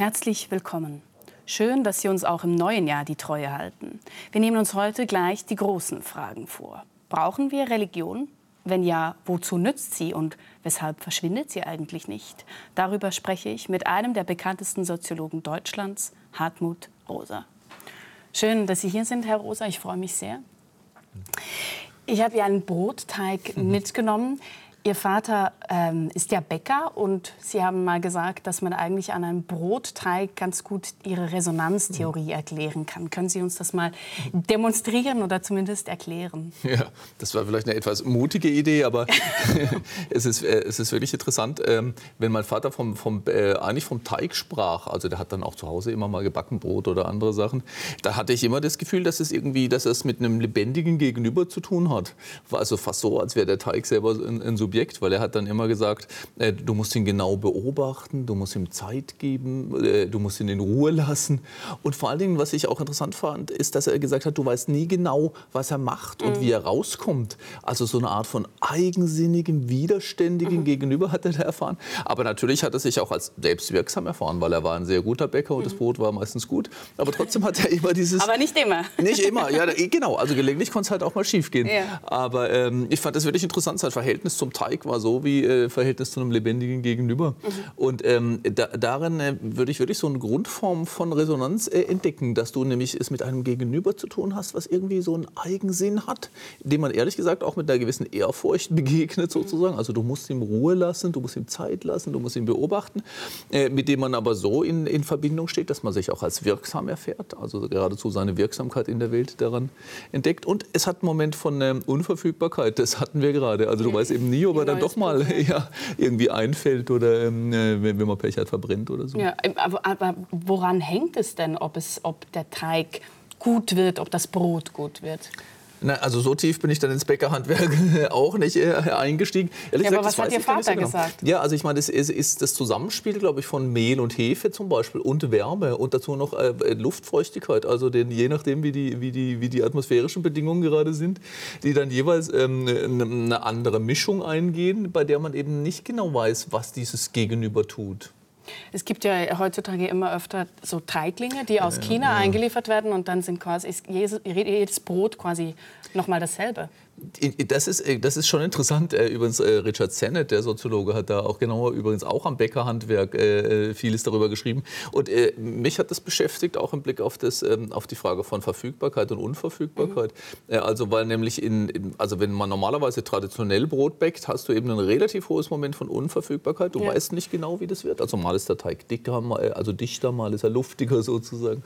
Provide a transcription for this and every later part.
Herzlich willkommen. Schön, dass Sie uns auch im neuen Jahr die Treue halten. Wir nehmen uns heute gleich die großen Fragen vor. Brauchen wir Religion? Wenn ja, wozu nützt sie und weshalb verschwindet sie eigentlich nicht? Darüber spreche ich mit einem der bekanntesten Soziologen Deutschlands, Hartmut Rosa. Schön, dass Sie hier sind, Herr Rosa. Ich freue mich sehr. Ich habe hier einen Brotteig mitgenommen. Ihr Vater ähm, ist ja Bäcker und Sie haben mal gesagt, dass man eigentlich an einem Brotteig ganz gut Ihre Resonanztheorie erklären kann. Können Sie uns das mal demonstrieren oder zumindest erklären? Ja, das war vielleicht eine etwas mutige Idee, aber es, ist, äh, es ist wirklich interessant, ähm, wenn mein Vater vom, vom, äh, eigentlich vom Teig sprach, also der hat dann auch zu Hause immer mal gebacken Brot oder andere Sachen, da hatte ich immer das Gefühl, dass es irgendwie, dass es mit einem lebendigen Gegenüber zu tun hat. War also fast so, als wäre der Teig selber ein, ein Subjekt, weil er hat dann immer gesagt, äh, du musst ihn genau beobachten, du musst ihm Zeit geben, äh, du musst ihn in Ruhe lassen. Und vor allen Dingen, was ich auch interessant fand, ist, dass er gesagt hat, du weißt nie genau, was er macht und mhm. wie er rauskommt. Also so eine Art von eigensinnigem, widerständigem mhm. Gegenüber hat er da erfahren. Aber natürlich hat er sich auch als selbstwirksam erfahren, weil er war ein sehr guter Bäcker und mhm. das Brot war meistens gut. Aber trotzdem hat er immer dieses... Aber nicht immer. Nicht immer, ja, genau. Also gelegentlich konnte es halt auch mal schief gehen. Ja. Aber ähm, ich fand das wirklich interessant, sein Verhältnis zum Teig war so wie äh, Verhältnis zu einem lebendigen Gegenüber. Mhm. Und ähm, da, darin äh, würde ich wirklich so eine Grundform von Resonanz äh, entdecken, dass du nämlich es mit einem Gegenüber zu tun hast, was irgendwie so einen Eigensinn hat, dem man ehrlich gesagt auch mit einer gewissen Ehrfurcht begegnet sozusagen. Also du musst ihm Ruhe lassen, du musst ihm Zeit lassen, du musst ihn beobachten, äh, mit dem man aber so in, in Verbindung steht, dass man sich auch als wirksam erfährt, also geradezu seine Wirksamkeit in der Welt daran entdeckt. Und es hat einen Moment von ähm, Unverfügbarkeit, das hatten wir gerade. Also du weißt eben nie, ob er dann doch mal ja, irgendwie einfällt oder ähm, äh, wenn, wenn man Pech hat, verbrennt oder so. Ja, aber, aber woran hängt es denn, ob, es, ob der Teig gut wird, ob das Brot gut wird? Na, also so tief bin ich dann ins Bäckerhandwerk auch nicht äh, eingestiegen. Ehrlich ja, gesagt, aber was hat Ihr Vater genau. gesagt? Ja, also ich meine, das ist, ist das Zusammenspiel, glaube ich, von Mehl und Hefe zum Beispiel und Wärme und dazu noch äh, Luftfeuchtigkeit. Also den, je nachdem, wie die, wie, die, wie die atmosphärischen Bedingungen gerade sind, die dann jeweils ähm, eine andere Mischung eingehen, bei der man eben nicht genau weiß, was dieses Gegenüber tut. Es gibt ja heutzutage immer öfter so Teiglinge, die aus China ja. eingeliefert werden und dann sind quasi jedes Brot quasi nochmal dasselbe. Das ist, äh, das ist schon interessant. Äh, übrigens, äh, Richard Sennett, der Soziologe, hat da auch genauer übrigens auch am Bäckerhandwerk vieles darüber geschrieben. Und mich hat das beschäftigt, auch im Blick auf, das, ähm, auf die Frage von Verfügbarkeit und Unverfügbarkeit. Mhm. Also, weil nämlich, in, also wenn man normalerweise traditionell Brot bäckt, hast du eben ein relativ hohes Moment von Unverfügbarkeit. Du ja. weißt nicht genau, wie das wird. Also mal ist der Teig dicker, also dichter, mal ist er luftiger sozusagen.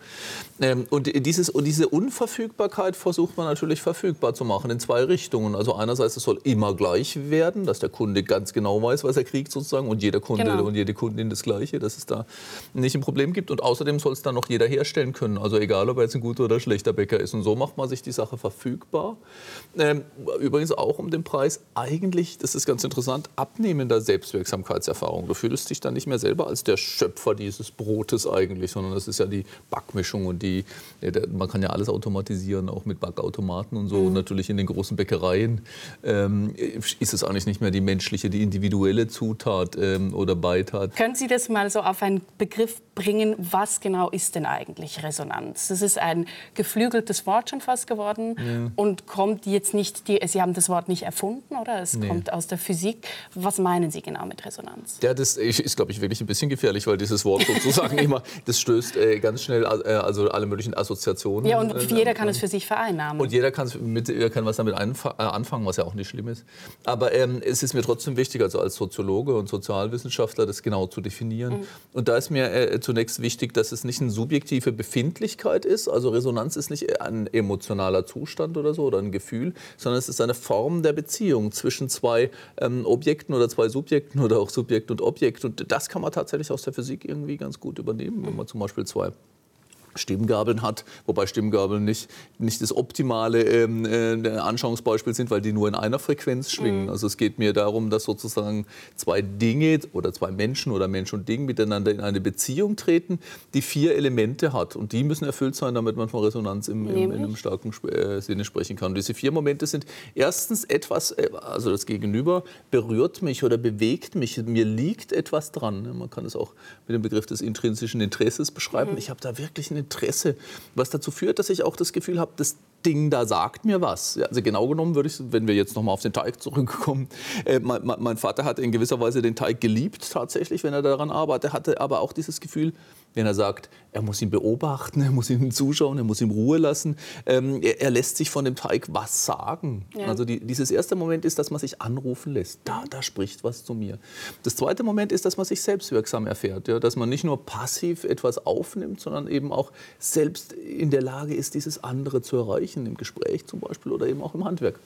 Ähm, und, dieses, und diese Unverfügbarkeit versucht man natürlich verfügbar zu machen in zwei Richtungen. Richtungen. Also einerseits, es soll immer gleich werden, dass der Kunde ganz genau weiß, was er kriegt sozusagen und jeder Kunde genau. und jede Kundin das Gleiche, dass es da nicht ein Problem gibt. Und außerdem soll es dann noch jeder herstellen können. Also egal, ob er jetzt ein guter oder schlechter Bäcker ist. Und so macht man sich die Sache verfügbar. Ähm, übrigens auch um den Preis eigentlich, das ist ganz interessant, abnehmender Selbstwirksamkeitserfahrung. Du fühlst dich dann nicht mehr selber als der Schöpfer dieses Brotes eigentlich, sondern das ist ja die Backmischung und die, man kann ja alles automatisieren, auch mit Backautomaten und so. Mhm. Und natürlich in den großen Bäckereien Bäckereien ähm, ist es eigentlich nicht mehr die menschliche, die individuelle Zutat ähm, oder Beitat. Können Sie das mal so auf einen Begriff bringen, was genau ist denn eigentlich Resonanz? Das ist ein geflügeltes Wort schon fast geworden ja. und kommt jetzt nicht, die, Sie haben das Wort nicht erfunden, oder? Es nee. kommt aus der Physik. Was meinen Sie genau mit Resonanz? Ja, das ist, glaube ich, wirklich ein bisschen gefährlich, weil dieses Wort sozusagen immer, das stößt äh, ganz schnell äh, also alle möglichen Assoziationen. Ja, und äh, jeder kann es für sich vereinnahmen. Und jeder mit, kann was damit äh, anfangen, was ja auch nicht schlimm ist. Aber ähm, es ist mir trotzdem wichtig, also als Soziologe und Sozialwissenschaftler, das genau zu definieren. Mhm. Und da ist mir äh, zunächst wichtig, dass es nicht eine subjektive Befindlichkeit ist. Also Resonanz ist nicht ein emotionaler Zustand oder so oder ein Gefühl, sondern es ist eine Form der Beziehung zwischen zwei ähm, Objekten oder zwei Subjekten oder auch Subjekt und Objekt. Und das kann man tatsächlich aus der Physik irgendwie ganz gut übernehmen, wenn man zum Beispiel zwei Stimmgabeln hat, wobei Stimmgabeln nicht, nicht das optimale ähm, äh, Anschauungsbeispiel sind, weil die nur in einer Frequenz schwingen. Mhm. Also es geht mir darum, dass sozusagen zwei Dinge oder zwei Menschen oder Mensch und Ding miteinander in eine Beziehung treten, die vier Elemente hat. Und die müssen erfüllt sein, damit man von Resonanz im, im, in einem starken äh, Sinne sprechen kann. Und diese vier Momente sind erstens etwas, äh, also das Gegenüber berührt mich oder bewegt mich, mir liegt etwas dran. Man kann es auch mit dem Begriff des intrinsischen Interesses beschreiben. Mhm. Ich habe da wirklich eine Interesse, was dazu führt, dass ich auch das Gefühl habe, das Ding da sagt mir was. Also genau genommen würde ich, wenn wir jetzt nochmal auf den Teig zurückkommen, äh, mein, mein, Vater hat in gewisser Weise den Teig geliebt tatsächlich, wenn er daran arbeitet, hatte aber auch dieses Gefühl, wenn er sagt, er muss ihn beobachten, er muss ihm zuschauen, er muss ihm Ruhe lassen. Ähm, er, er, lässt sich von dem Teig was sagen. Ja. Also die, dieses erste Moment ist, dass man sich anrufen lässt. Da, da spricht was zu mir. Das zweite Moment ist, dass man sich selbstwirksam erfährt. Ja? Dass man nicht nur passiv etwas aufnimmt, sondern eben auch selbst in der Lage ist, dieses andere zu erreichen, im Gespräch zum Beispiel oder eben auch im Handwerk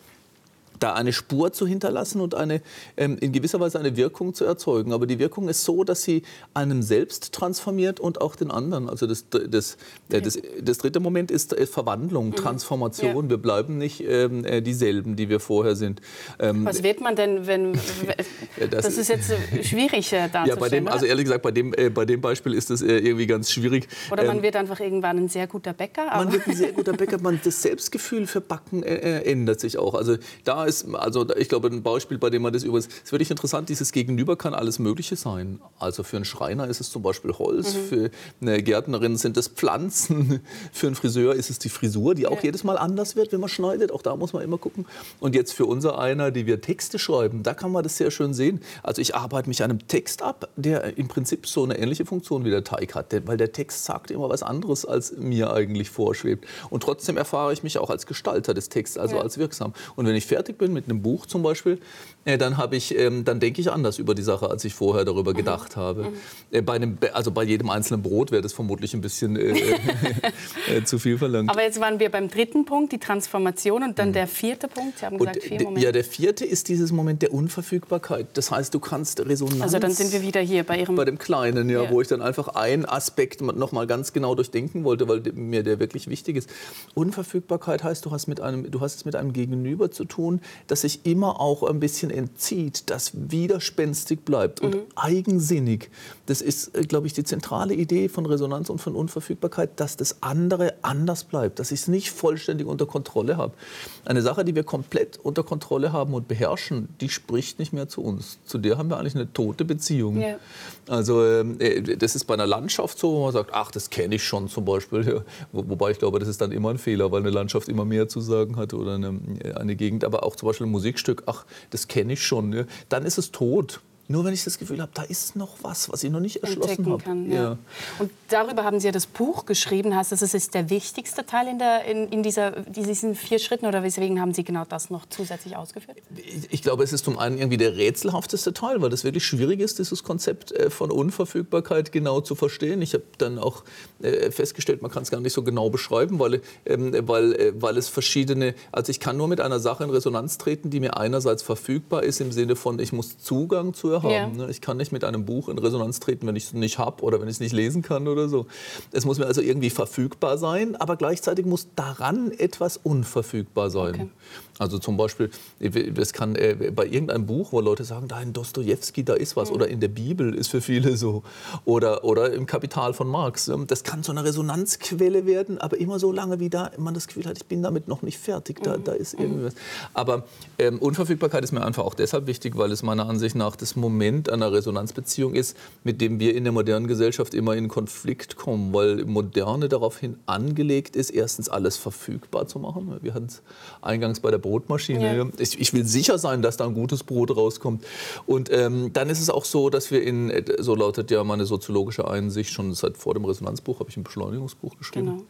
da eine Spur zu hinterlassen und eine, ähm, in gewisser Weise eine Wirkung zu erzeugen. Aber die Wirkung ist so, dass sie einem selbst transformiert und auch den anderen. Also das, das, äh, das, das dritte Moment ist äh, Verwandlung, mhm. Transformation. Ja. Wir bleiben nicht ähm, äh, dieselben, die wir vorher sind. Ähm, Was wird man denn, wenn... das, das, ist jetzt schwierig äh, darzustellen, ja, bei dem, Also ehrlich gesagt, bei dem, äh, bei dem Beispiel ist das äh, irgendwie ganz schwierig. Oder man ähm, wird einfach irgendwann ein sehr guter Bäcker. man wird ein sehr guter Bäcker. Man, das Selbstgefühl für Backen ändert sich auch. Also da ist, also ich glaube, ein Beispiel, bei dem man das übrigens, es ist wirklich interessant, dieses Gegenüber kann alles Mögliche sein. Also für einen Schreiner ist es zum Beispiel Holz, mhm. für eine Gärtnerin sind es Pflanzen, für einen Friseur ist es die Frisur, die auch ja. jedes Mal anders wird, wenn man schneidet. Auch da muss man immer gucken. Und jetzt für unser einer, die wir Texte schreiben, da kann man das sehr schön sehen. Also ich arbeite mich einem Text ab, der im Prinzip so eine ähnliche Funktion wie der Teig hat, weil der Text sagt immer was anderes, als mir eigentlich vorschwebt. Und trotzdem erfahre ich mich auch als Gestalter des Texts, also ja. als wirksam. Und wenn ich fertig bin mit einem Buch zum Beispiel, dann habe ich, ähm, dann denke ich anders über die Sache, als ich vorher darüber mhm. gedacht habe. Mhm. Äh, bei einem, also bei jedem einzelnen Brot wäre das vermutlich ein bisschen äh, äh, zu viel verlangt. Aber jetzt waren wir beim dritten Punkt, die Transformation, und dann mhm. der vierte Punkt. Sie haben gesagt, vier Momente. Ja, der vierte ist dieses Moment der Unverfügbarkeit. Das heißt, du kannst Resonanz. Also dann sind wir wieder hier bei Ihrem. Bei dem Kleinen, ja, ja. wo ich dann einfach einen Aspekt noch mal ganz genau durchdenken wollte, weil mir der wirklich wichtig ist. Unverfügbarkeit heißt, du hast, mit einem, du hast es mit einem Gegenüber zu tun, das sich immer auch ein bisschen entzieht, das widerspenstig bleibt und mhm. eigensinnig. Das ist, äh, glaube ich, die zentrale Idee von Resonanz und von Unverfügbarkeit, dass das andere anders bleibt, dass ich es nicht vollständig unter Kontrolle habe. Eine Sache, die wir komplett unter Kontrolle haben und beherrschen, die spricht nicht mehr zu uns. Zu der haben wir eigentlich eine tote Beziehung. Ja. Also ähm, äh, das ist bei einer Landschaft so, wo man sagt, ach, das kenne ich schon zum Beispiel. Ja. wobei ich glaube, das ist dann immer ein Fehler, weil eine Landschaft immer mehr zu sagen hat oder eine, eine Gegend. Aber auch zum Beispiel ein Musikstück, ach, das kenne ich schon. Ja. Dann ist es tot. Nur wenn ich das Gefühl habe, da ist noch was, was ich noch nicht erschlossen habe. Kann, ja. ja. Und darüber haben Sie ja das Buch geschrieben. Heißt das, es ist der wichtigste Teil in, der, in, in dieser, diesen vier Schritten? Oder weswegen haben Sie genau das noch zusätzlich ausgeführt? Ich, ich, glaube, es ist zum einen irgendwie der rätselhafteste Teil, weil das wirklich schwierig ist, dieses Konzept äh, von Unverfügbarkeit genau zu verstehen. Ich habe dann auch äh, festgestellt, man kann es gar nicht so genau beschreiben, weil, ähm, weil, äh, weil es verschiedene, also ich kann nur mit einer Sache in Resonanz treten, die mir einerseits verfügbar ist, im Sinne von, ich muss Zugang zu haben. Ja. Ich kann nicht mit einem Buch in Resonanz treten, wenn ich es nicht habe oder wenn ich es nicht lesen kann oder so. Es muss mir also irgendwie verfügbar sein, aber gleichzeitig muss daran etwas unverfügbar sein. Okay. Also zum Beispiel, das kann äh, bei irgendeinem Buch, wo Leute sagen, da in Dostoevsky, da ist was, mhm. oder in der Bibel ist für viele so, oder, oder im Kapital von Marx. Das kann so eine Resonanzquelle werden, aber immer so lange, wie da man das Gefühl hat, ich bin damit noch nicht fertig, da, mhm. da ist irgendwas. Aber ähm, Unverfügbarkeit ist mir einfach auch deshalb wichtig, weil es meiner Ansicht nach das Moment einer Resonanzbeziehung ist, mit dem wir in der modernen Gesellschaft immer in Konflikt kommen, weil Moderne daraufhin angelegt ist, erstens alles verfügbar zu machen. Wir hatten es eingangs bei der Brotmaschine. Ja. Ich, ich, will sicher sein, dass da ein gutes Brot rauskommt. Und ähm, dann ist es auch so, dass wir in, so lautet ja meine soziologische Einsicht, schon seit vor dem Resonanzbuch habe ich ein Beschleunigungsbuch geschrieben. Genau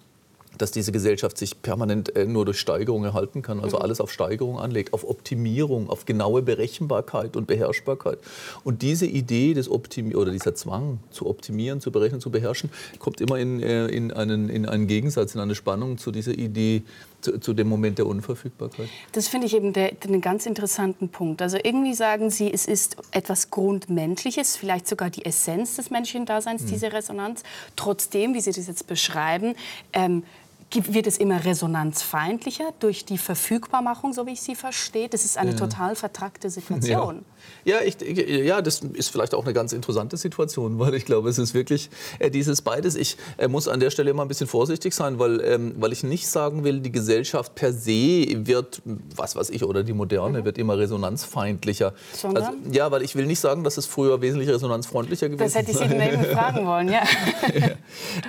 dass diese Gesellschaft sich permanent äh, nur durch Steigerung erhalten kann, also mhm. alles auf Steigerung anlegt, auf Optimierung, auf genaue Berechenbarkeit und Beherrschbarkeit. Und diese Idee des Optimi oder dieser Zwang zu optimieren, zu berechnen, zu beherrschen, kommt immer in, äh, in, einen, in einen Gegensatz, in eine Spannung zu dieser Idee zu, zu, dem Moment der Unverfügbarkeit. Das finde ich eben der, einen ganz interessanten Punkt. Also irgendwie sagen Sie, es ist etwas Grundmenschliches, vielleicht sogar die Essenz des menschlichen Daseins, mhm. diese Resonanz. Trotzdem, wie Sie das jetzt beschreiben, ähm, wird es immer resonanzfeindlicher durch die Verfügbarmachung, so wie ich sie verstehe. Das ist eine ja. total vertrackte Situation. Ja. Ja, ich, ja, das ist vielleicht auch eine ganz interessante Situation, weil ich glaube, es ist wirklich äh, dieses beides. Ich äh, muss an der Stelle immer ein bisschen vorsichtig sein, weil, ähm, weil ich nicht sagen will, die Gesellschaft per se wird, was weiß ich, oder die Moderne mhm. wird immer resonanzfeindlicher. Sondern? Also, ja, weil ich will nicht sagen, dass es früher wesentlich resonanzfreundlicher gewesen ist. Das hätte ich Sie eben fragen wollen, ja.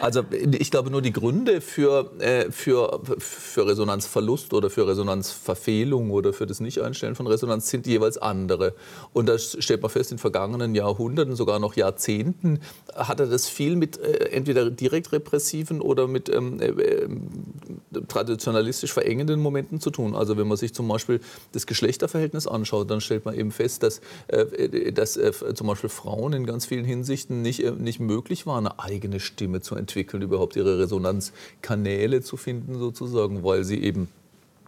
Also ich glaube nur die Gründe für, äh, für, für Resonanzverlust oder für Resonanzverfehlung oder für das Nicht-Einstellen von Resonanz sind jeweils andere. Und da stellt man fest, in vergangenen Jahrhunderten, sogar noch Jahrzehnten, hatte das viel mit äh, entweder direkt repressiven oder mit ähm, äh, äh, traditionalistisch verengenden Momenten zu tun. Also wenn man sich zum Beispiel das Geschlechterverhältnis anschaut, dann stellt man eben fest, dass, äh, dass äh, zum Beispiel Frauen in ganz vielen Hinsichten nicht, äh, nicht möglich war, eine eigene Stimme zu entwickeln, überhaupt ihre Resonanzkanäle zu finden sozusagen, weil sie eben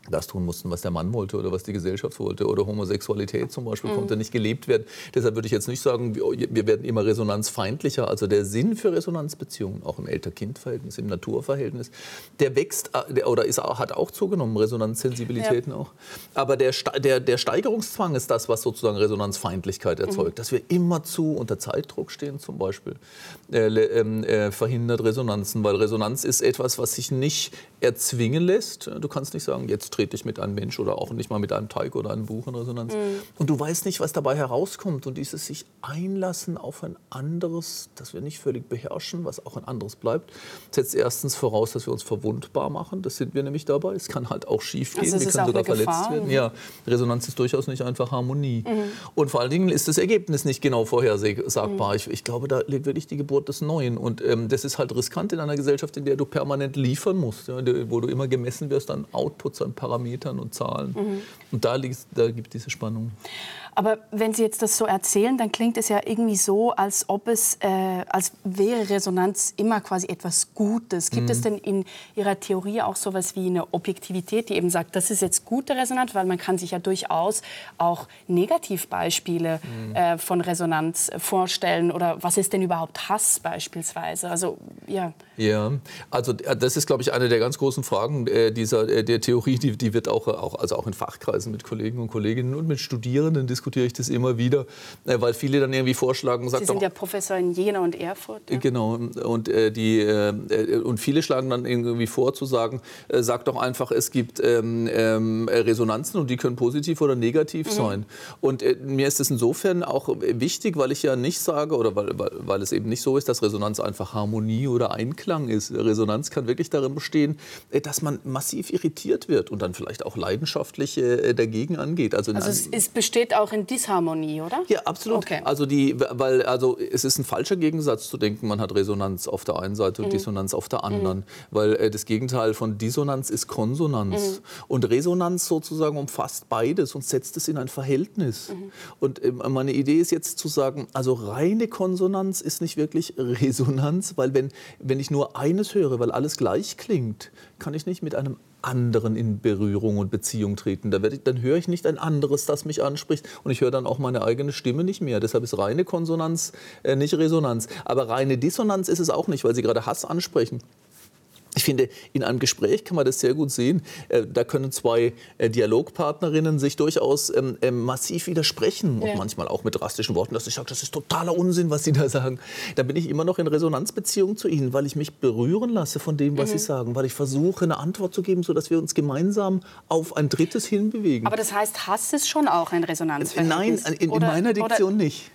das tun mussten, was der Mann wollte oder was die Gesellschaft wollte. Oder Homosexualität zum Beispiel mhm. konnte nicht gelebt werden. Deshalb würde ich jetzt nicht sagen, wir werden immer resonanzfeindlicher. Also der Sinn für Resonanzbeziehungen, auch im Elter-Kind-Verhältnis, im Naturverhältnis, der wächst äh, oder ist, hat auch zugenommen, Resonanzsensibilitäten ja. auch. Aber der, der, der Steigerungszwang ist das, was sozusagen Resonanzfeindlichkeit mhm. erzeugt. Mhm. Dass wir immerzu unter Zeitdruck stehen zum Beispiel, äh, ähm, äh, verhindert Resonanzen. Weil Resonanz ist etwas, was sich nicht erzwingen lässt. Du kannst nicht sagen, jetzt trete ich mit einem Mensch oder auch nicht mal mit einem Teig oder einem Buch in Resonanz. Mhm. Und du weißt nicht, was dabei herauskommt. Und dieses sich einlassen auf ein anderes, das wir nicht völlig beherrschen, was auch ein anderes bleibt, setzt erstens voraus, dass wir uns verwundbar machen. Das sind wir nämlich dabei. Es kann halt auch schief gehen. Also wir können sogar verletzt Gefahr. werden. Ja, Resonanz ist durchaus nicht einfach Harmonie. Mhm. Und vor allen Dingen ist das Ergebnis nicht genau vorhersagbar. Mhm. Ich, ich, glaube, da liegt wirklich die Geburt des Neuen. Und ähm, das ist halt riskant in einer Gesellschaft, in der du permanent liefern musst, ja, wo du immer gemessen wirst an Outputs, an Parametern und Zahlen. Mhm. Und da, liegt, da gibt es diese Spannung. Aber wenn Sie jetzt das so erzählen, dann klingt es ja irgendwie so, als ob es, äh, als wäre Resonanz immer quasi etwas Gutes. Gibt mhm. es denn in Ihrer Theorie auch so etwas wie eine Objektivität, die eben sagt, das ist jetzt gute Resonanz, weil man kann sich ja durchaus auch Negativbeispiele mhm. äh, von Resonanz vorstellen oder was ist denn überhaupt Hass beispielsweise? Also ja. Ja, also äh, das ist, glaube ich, eine der ganz großen Fragen äh, dieser äh, der Theorie, die, die wird auch, auch also auch in Fachkreisen mit Kollegen und Kolleginnen und mit Studierenden diskutiert diskutiere ich das immer wieder, äh, weil viele dann irgendwie vorschlagen, sagt Sie sind ja Professor in Jena und Erfurt. Ja? Genau und äh, die äh, und viele schlagen dann irgendwie vor zu sagen, äh, sagt doch einfach, es gibt ähm, ähm, Resonanzen und die können positiv oder negativ mhm. sein. Und äh, mir ist es insofern auch wichtig, weil ich ja nicht sage oder weil, weil, weil es eben nicht so ist, dass Resonanz einfach Harmonie oder Einklang ist. Resonanz kann wirklich darin bestehen, äh, dass man massiv irritiert wird und dann vielleicht auch leidenschaftlich dagegen angeht. Also, also es, es besteht auch in Disharmonie, oder? Ja, absolut. Okay. Also, die, weil, also es ist ein falscher Gegensatz zu denken, man hat Resonanz auf der einen Seite und mhm. Dissonanz auf der anderen. Mhm. Weil äh, das Gegenteil von Dissonanz ist Konsonanz. Mhm. Und Resonanz sozusagen umfasst beides und setzt es in ein Verhältnis. Mhm. Und äh, meine Idee ist jetzt zu sagen, also reine Konsonanz ist nicht wirklich Resonanz, weil wenn, wenn ich nur eines höre, weil alles gleich klingt, kann ich nicht mit einem anderen in Berührung und Beziehung treten. Da ich, dann höre ich nicht ein anderes, das mich anspricht und ich höre dann auch meine eigene Stimme nicht mehr. Deshalb ist reine Konsonanz äh, nicht Resonanz. Aber reine Dissonanz ist es auch nicht, weil Sie gerade Hass ansprechen. Ich finde, in einem Gespräch kann man das sehr gut sehen. Äh, da können zwei äh, Dialogpartnerinnen sich durchaus ähm, ähm, massiv widersprechen und manchmal auch mit drastischen Worten, dass ich sage, das ist totaler Unsinn, was Sie da sagen. Da bin ich immer noch in Resonanzbeziehung zu Ihnen, weil ich mich berühren lasse von dem, was mhm. Sie sagen, weil ich versuche, eine Antwort zu geben, sodass wir uns gemeinsam auf ein drittes hinbewegen. Aber das heißt, Hass ist schon auch ein Resonanzverhältnis? Nein, in, in meiner Diktion nicht.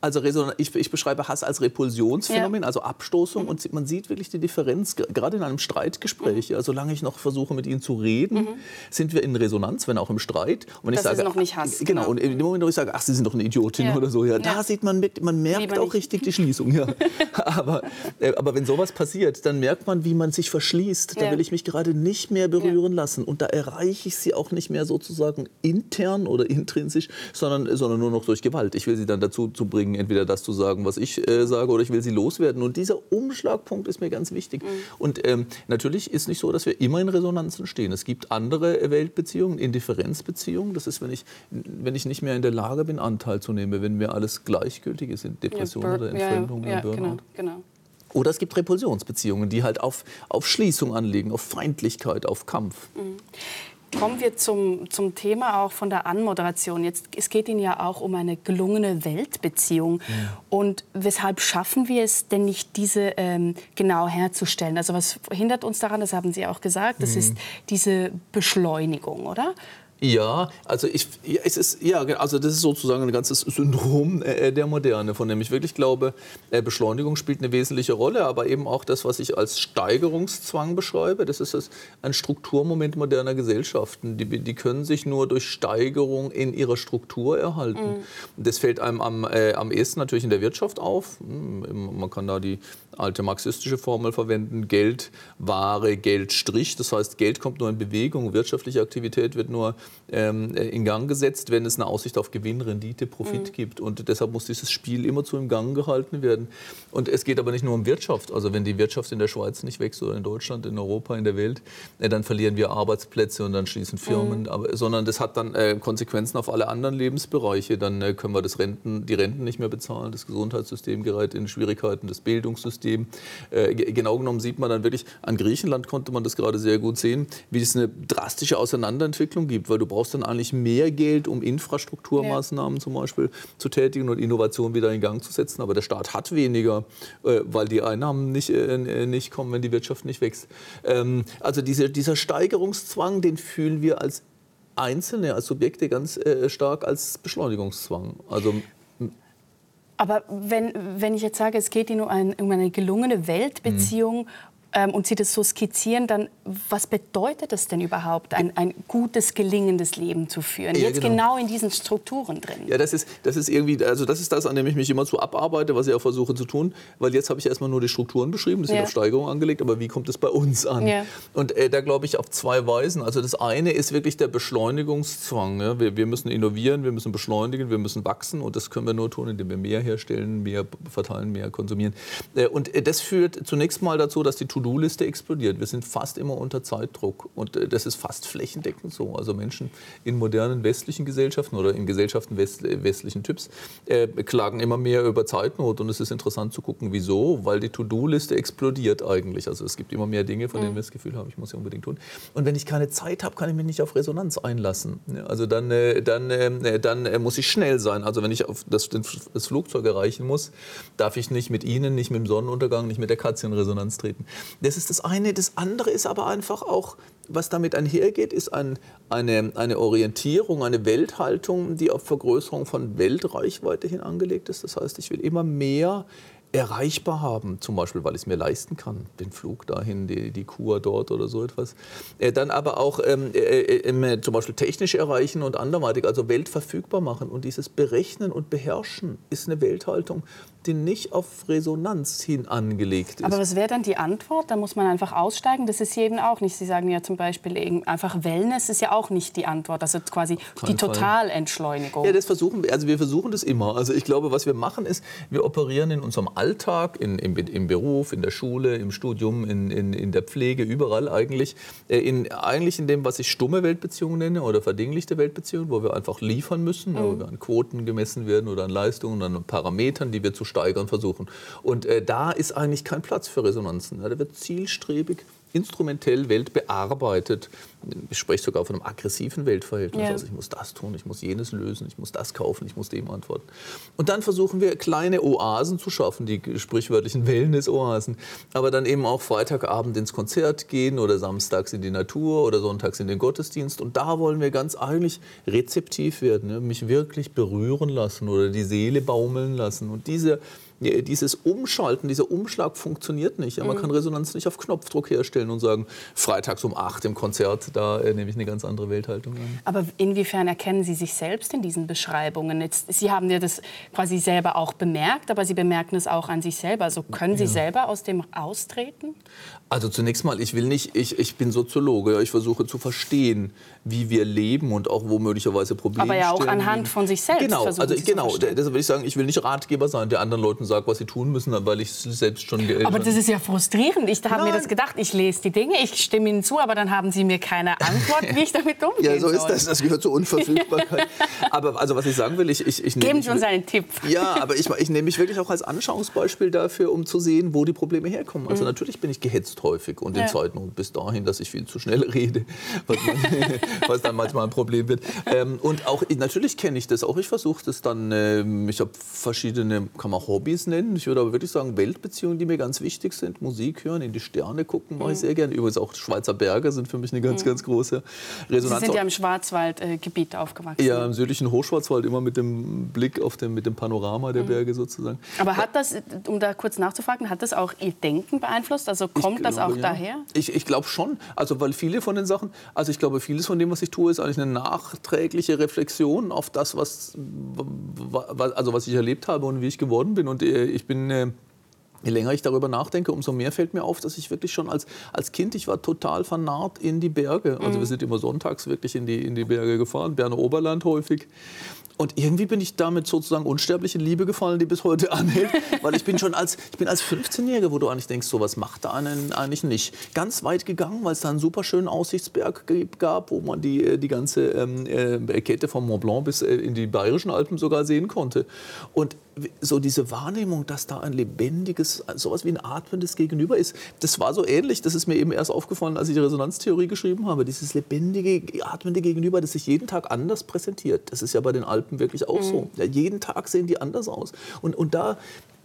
Also ich, ich, beschreibe Hass als Repulsionsphänomen, ja. also Abstoßung. Mhm. Und man sieht wirklich die Differenz, gerade in einem Streitgespräch. Mhm. Ja, solange ich noch versuche, mit Ihnen zu reden, mhm. sind wir in Resonanz, wenn auch im Streit. Und wenn das ich sage, ist noch nicht Hass. Genau, genau. und in dem Moment, wo ich sage, ach, Sie sind doch eine Idiotin ja. oder so, ja, da sieht man, mit, man merkt auch nicht. richtig die Schließung. Ja. aber, äh, aber wenn sowas passiert, dann merkt man, wie man sich verschließt. Da will ich mich gerade nicht mehr berühren lassen. Und da erreiche ich Sie auch nicht mehr sozusagen intern oder intrinsisch, sondern, sondern nur noch durch Gewalt. Ich will Sie dann dazu zu bringen, entweder das zu sagen, was ich äh, sage, oder ich will sie loswerden. Und dieser Umschlagpunkt ist mir ganz wichtig. Mhm. Und ähm, natürlich ist nicht so, dass wir immer in Resonanzen stehen. Es gibt andere Weltbeziehungen, Indifferenzbeziehungen. Das ist, wenn ich, wenn ich nicht mehr in der Lage bin, Anteil zu nehmen, wenn mir alles gleichgültig ist, in Depression ja, oder Entfremdung ja, ja, oder Burnout. Genau, genau. Oder es gibt Repulsionsbeziehungen, die halt auf, auf Schließung anlegen, auf Feindlichkeit, auf Kampf. Mhm. Kommen wir zum, zum Thema auch von der Anmoderation. Jetzt, es geht Ihnen ja auch um eine gelungene Weltbeziehung. Ja. Und weshalb schaffen wir es denn nicht, diese ähm, genau herzustellen? Also was hindert uns daran, das haben Sie auch gesagt, das mhm. ist diese Beschleunigung, oder? Ja, also ich, ja, es ist, ja, also das ist sozusagen ein ganzes Syndrom äh, der Moderne, von dem ich wirklich glaube, äh, Beschleunigung spielt eine wesentliche Rolle, aber eben auch das, was ich als Steigerungszwang beschreibe, das ist das, ein Strukturmoment moderner Gesellschaften. Die, die können sich nur durch Steigerung in ihrer Struktur erhalten. Mhm. Das fällt einem am, äh, am ehesten natürlich in der Wirtschaft auf. Hm, man kann da die alte marxistische Formel verwenden, Geld, Ware, Geld, Strich. Das heißt, Geld kommt nur in Bewegung, wirtschaftliche Aktivität wird nur ähm, in Gang gesetzt, wenn es eine Aussicht auf Gewinn, Rendite, Profit mhm. gibt. Und deshalb muss dieses Spiel immer zu im Gang gehalten werden. Und es geht aber nicht nur um Wirtschaft. Also wenn die Wirtschaft in der Schweiz nicht wächst oder in Deutschland, in Europa, in der Welt, äh, dann verlieren wir Arbeitsplätze und dann schließen Firmen. Mhm. Aber, sondern das hat dann äh, Konsequenzen auf alle anderen Lebensbereiche. Dann äh, können wir das Renten, die Renten nicht mehr bezahlen, das Gesundheitssystem gerät in Schwierigkeiten, das Bildungssystem. Äh, genau genommen sieht man dann wirklich, an Griechenland konnte man das gerade sehr gut sehen, wie es eine drastische Auseinanderentwicklung gibt, weil du brauchst dann eigentlich mehr Geld, um Infrastrukturmaßnahmen ja. zum Beispiel zu tätigen und Innovation wieder in Gang zu setzen. Aber der Staat hat weniger, äh, weil die Einnahmen nicht, äh, nicht kommen, wenn die Wirtschaft nicht wächst. Ähm, also diese, dieser Steigerungszwang, den fühlen wir als Einzelne, als Subjekte ganz äh, stark als Beschleunigungszwang. Also aber wenn, wenn ich jetzt sage, es geht Ihnen um, ein, eine gelungene Weltbeziehung, mhm ähm, und Sie das so skizzieren, dann was bedeutet es denn überhaupt, ein, ein gutes, gelingendes Leben zu führen? Ja, Jetzt genau. genau. in diesen Strukturen drin. Ja, das ist, das ist irgendwie, also das ist das, an dem ich mich immer so abarbeite, was ich auch versuche zu tun, weil jetzt habe ich erstmal nur die Strukturen beschrieben, das ja. sind auf Steigerung angelegt, aber wie kommt es bei uns an? Ja. Und äh, da glaube ich auf zwei Weisen. Also das eine ist wirklich der Beschleunigungszwang. Ja? Wir, wir müssen innovieren, wir müssen beschleunigen, wir müssen wachsen und das können wir nur tun, indem wir mehr herstellen, mehr verteilen, mehr konsumieren. Äh, und äh, das führt zunächst mal dazu, dass die To-Do-Liste explodiert. Wir sind fast immer unter Zeitdruck und äh, das ist fast flächendeckend so. Also Menschen in modernen westlichen Gesellschaften oder in Gesellschaften west, westlichen Typs äh, klagen immer mehr über Zeitnot und es ist interessant zu gucken, wieso, weil die To-Do-Liste explodiert eigentlich. Also es gibt immer mehr Dinge, von denen mhm. wir das Gefühl haben, ich muss sie unbedingt tun. Und wenn ich keine Zeit habe, kann ich mich nicht auf Resonanz einlassen. Also dann, äh, dann, äh, dann äh, muss ich schnell sein. Also wenn ich das, das Flugzeug erreichen muss, darf ich nicht mit Ihnen, nicht mit dem Sonnenuntergang, nicht mit der Katze in Resonanz treten. Das ist das eine. Das andere ist aber einfach auch, was damit einhergeht, ist ein, eine, eine Orientierung, eine Welthaltung, die auf Vergrößerung von Weltreichweite hin angelegt ist. Das heißt, ich will immer mehr erreichbar haben, zum Beispiel, weil ich es mir leisten kann, den Flug dahin, die, die Kur dort oder so etwas. Äh, dann aber auch ähm, äh, äh, zum Beispiel technisch erreichen und anderweitig, also Welt verfügbar machen. Und dieses Berechnen und Beherrschen ist eine Welthaltung, die nicht auf Resonanz hin angelegt ist. Aber was wäre dann die Antwort? Da muss man einfach aussteigen. Das ist eben auch nicht. Sie sagen ja zum Beispiel einfach Wellness ist ja auch nicht die Antwort. Also quasi Kein die Totalentschleunigung. Ja, das versuchen wir. Also wir versuchen das immer. Also ich glaube, was wir machen ist, wir operieren in unserem Alltag, in, im, im Beruf, in der Schule, im Studium, in, in, in der Pflege, überall eigentlich, äh, in, eigentlich in dem, was ich stumme Weltbeziehungen nenne oder verdinglichte Weltbeziehungen, wo wir einfach liefern müssen, mhm. wo wir an Quoten gemessen werden oder an Leistungen, an Parametern, die wir zu steigern versuchen. Und äh, da ist eigentlich kein Platz für Resonanzen. Ja, da wird zielstrebig instrumentell Welt bearbeitet. Ich spreche sogar von einem aggressiven Weltverhältnis. Ja. Also ich muss das tun, ich muss jenes lösen, ich muss das kaufen, ich muss dem antworten. Und dann versuchen wir kleine Oasen zu schaffen, die sprichwörtlichen Wellness-Oasen. Aber dann eben auch Freitagabend ins Konzert gehen oder samstags in die Natur oder sonntags in den Gottesdienst. Und da wollen wir ganz eigentlich rezeptiv werden, mich wirklich berühren lassen oder die Seele baumeln lassen. Und diese dieses Umschalten, dieser Umschlag funktioniert nicht. Ja, man mhm. kann Resonanz nicht auf Knopfdruck herstellen und sagen, freitags um 8 im Konzert, da äh, nehme ich eine ganz andere Welthaltung an. Aber inwiefern erkennen Sie sich selbst in diesen Beschreibungen? Jetzt, Sie haben ja das quasi selber auch bemerkt, aber Sie bemerken es auch an sich selber. Also können Sie ja. selber aus dem austreten? Also zunächst mal, ich will nicht, ich, ich bin Soziologe, ich versuche zu verstehen, wie wir leben und auch wo möglicherweise Probleme Aber ja auch anhand von sich selbst. Genau, also genau, deshalb will ich sagen, ich will nicht Ratgeber sein, der anderen Leuten sagt, was sie tun müssen, weil ich selbst schon Aber das ist ja frustrierend. Ich habe mir das gedacht, ich lese die Dinge, ich stimme ihnen zu, aber dann haben sie mir keine Antwort, wie ich damit umgehen Ja, so ist das, das gehört zur Unverfügbarkeit. aber also was ich sagen will, ich, ich, ich Geben Sie uns einen Tipp. Ja, aber ich, ich nehme mich wirklich auch als Anschauungsbeispiel dafür, um zu sehen, wo die Probleme herkommen. Also mhm. natürlich bin ich gehetzt häufig und in ja. Zeiten und bis dahin, dass ich viel zu schnell rede, was, man, was dann manchmal ein Problem wird. Ähm, und auch natürlich kenne ich das auch. Ich versuche das dann. Ähm, ich habe verschiedene, kann man Hobbys nennen. Ich würde aber wirklich sagen Weltbeziehungen, die mir ganz wichtig sind. Musik hören, in die Sterne gucken, mache ich mhm. sehr gerne. Übrigens auch Schweizer Berge sind für mich eine ganz, mhm. ganz große Resonanz. Sie sind ja im Schwarzwaldgebiet aufgewachsen. Ja, im südlichen Hochschwarzwald immer mit dem Blick auf den, mit dem Panorama der mhm. Berge sozusagen. Aber hat das, um da kurz nachzufragen, hat das auch Ihr Denken beeinflusst? Also kommt glaube, das auch ja. daher? Ich, ich glaube schon. Also weil viele von den Sachen, also ich glaube vieles von dem, was ich tue, ist eigentlich eine nachträgliche Reflexion auf das, was, also was ich erlebt habe und wie ich geworden bin. Und ich bin äh, Je länger ich darüber nachdenke, umso mehr fällt mir auf, dass ich wirklich schon als, als Kind, ich war total vernarrt in die Berge. Also mhm. wir sind immer sonntags wirklich in die, in die Berge gefahren, Berner Oberland häufig. Und irgendwie bin ich damit sozusagen unsterblich in Liebe gefallen, die bis heute anhält. Weil ich bin schon als, ich bin als 15-Jähriger, wo du eigentlich denkst, so was macht da einen eigentlich nicht. Ganz weit gegangen, weil es da einen super schönen Aussichtsberg gab, wo man die, äh, die ganze ähm, äh, Kette vom Mont Blanc bis äh, in die Bayerischen Alpen sogar sehen konnte. Und so diese Wahrnehmung, dass da ein lebendiges, sowas wie ein atmendes Gegenüber ist, das war so ähnlich, das ist mir eben erst aufgefallen, als ich die Resonanztheorie geschrieben habe. Dieses lebendige, atmende Gegenüber, das sich jeden Tag anders präsentiert. Das ist ja bei den Alpen wirklich auch mhm. so. Ja, jeden Tag sehen die anders aus. Und, und da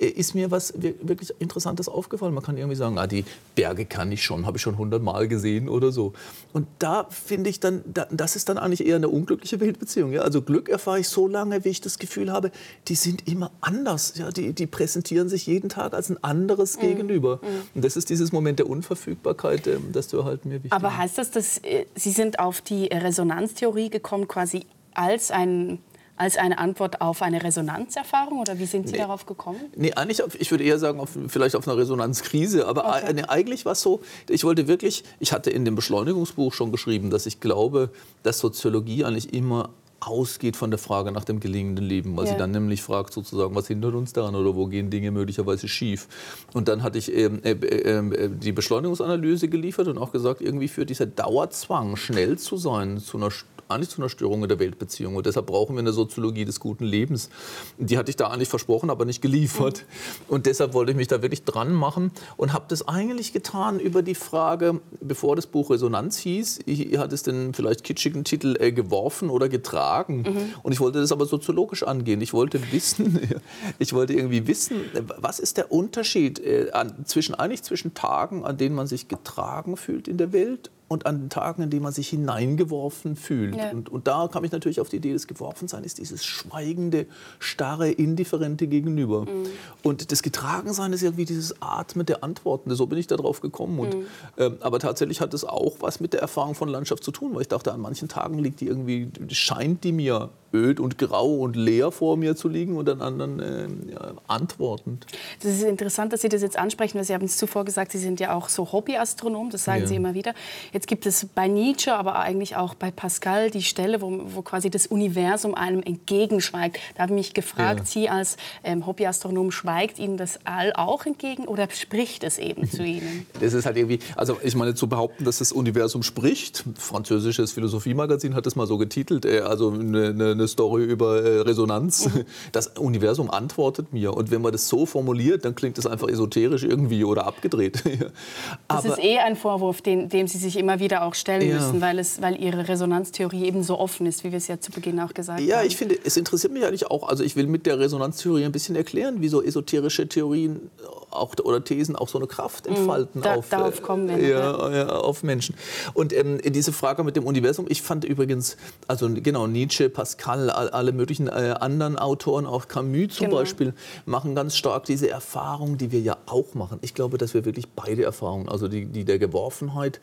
ist mir was wirklich Interessantes aufgefallen. Man kann irgendwie sagen, ah, die Berge kann ich schon, habe ich schon hundertmal gesehen oder so. Und da finde ich dann, das ist dann eigentlich eher eine unglückliche Weltbeziehung. Ja? Also Glück erfahre ich so lange, wie ich das Gefühl habe, die sind immer anders. Ja? Die, die präsentieren sich jeden Tag als ein anderes mhm. Gegenüber. Mhm. Und das ist dieses Moment der Unverfügbarkeit, ähm, das zu erhalten mir wichtig. Aber heißt das, dass äh, Sie sind auf die Resonanztheorie gekommen, quasi als ein als eine Antwort auf eine Resonanzerfahrung oder wie sind Sie nee. darauf gekommen? Nee, eigentlich, auf, ich würde eher sagen, auf, vielleicht auf eine Resonanzkrise. Aber okay. nee, eigentlich war es so, ich wollte wirklich, ich hatte in dem Beschleunigungsbuch schon geschrieben, dass ich glaube, dass Soziologie eigentlich immer ausgeht von der Frage nach dem gelingenden Leben, weil ja. sie dann nämlich fragt sozusagen, was hindert uns daran oder wo gehen Dinge möglicherweise schief. Und dann hatte ich ähm, äh, äh, die Beschleunigungsanalyse geliefert und auch gesagt, irgendwie für dieser Dauerzwang, schnell zu sein, zu einer eigentlich zu einer Störung in der Weltbeziehung. Und deshalb brauchen wir eine Soziologie des guten Lebens. Die hatte ich da eigentlich versprochen, aber nicht geliefert. Mhm. Und deshalb wollte ich mich da wirklich dran machen und habe das eigentlich getan über die Frage, bevor das Buch Resonanz hieß, hatte es den vielleicht kitschigen Titel äh, geworfen oder getragen. Mhm. Und ich wollte das aber soziologisch angehen. Ich wollte wissen, ich wollte irgendwie wissen, was ist der Unterschied äh, an, zwischen, eigentlich zwischen Tagen, an denen man sich getragen fühlt in der Welt und an den Tagen, in denen man sich hineingeworfen fühlt. Ja. Und, und da kam ich natürlich auf die Idee, das Geworfensein ist dieses schweigende, starre, indifferente Gegenüber. Mhm. Und das Getragensein ist irgendwie dieses Atmen der Antworten. So bin ich darauf gekommen. Und, mhm. ähm, aber tatsächlich hat es auch was mit der Erfahrung von Landschaft zu tun, weil ich dachte, an manchen Tagen liegt die irgendwie, scheint die mir öd und grau und leer vor mir zu liegen und an anderen äh, ja, antwortend. Das ist interessant, dass Sie das jetzt ansprechen, weil Sie haben es zuvor gesagt, Sie sind ja auch so Hobbyastronom, das sagen ja. Sie immer wieder. Jetzt gibt es bei Nietzsche, aber eigentlich auch bei Pascal die Stelle, wo, wo quasi das Universum einem entgegenschweigt. Da habe ich mich gefragt, ja. Sie als ähm, Hobbyastronom, schweigt Ihnen das All auch entgegen oder spricht es eben zu Ihnen? Das ist halt irgendwie, also ich meine zu behaupten, dass das Universum spricht, französisches Philosophiemagazin hat das mal so getitelt, äh, also eine, eine eine Story über äh, Resonanz. Mhm. Das Universum antwortet mir. Und wenn man das so formuliert, dann klingt das einfach esoterisch irgendwie oder abgedreht. das ist eh ein Vorwurf, den, dem Sie sich immer wieder auch stellen ja. müssen, weil, es, weil Ihre Resonanztheorie eben so offen ist, wie wir es ja zu Beginn auch gesagt ja, haben. Ja, ich finde, es interessiert mich eigentlich auch. Also ich will mit der Resonanztheorie ein bisschen erklären, wie so esoterische Theorien auch, oder Thesen auch so eine Kraft mhm. entfalten da, auf, darauf kommen wir. Ja, ja, auf Menschen. Und ähm, diese Frage mit dem Universum, ich fand übrigens, also genau, Nietzsche, Pascal, alle möglichen äh, anderen Autoren, auch Camus zum genau. Beispiel, machen ganz stark diese Erfahrung, die wir ja auch machen. Ich glaube, dass wir wirklich beide Erfahrungen, also die, die der Geworfenheit,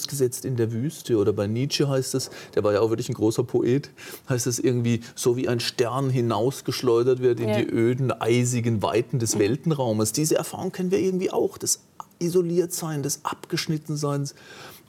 ausgesetzt in der Wüste oder bei Nietzsche heißt es, der war ja auch wirklich ein großer Poet, heißt es irgendwie, so wie ein Stern hinausgeschleudert wird in ja. die öden, eisigen Weiten des Weltenraumes. Diese Erfahrung kennen wir irgendwie auch, das Isoliertsein, des Abgeschnittenseins.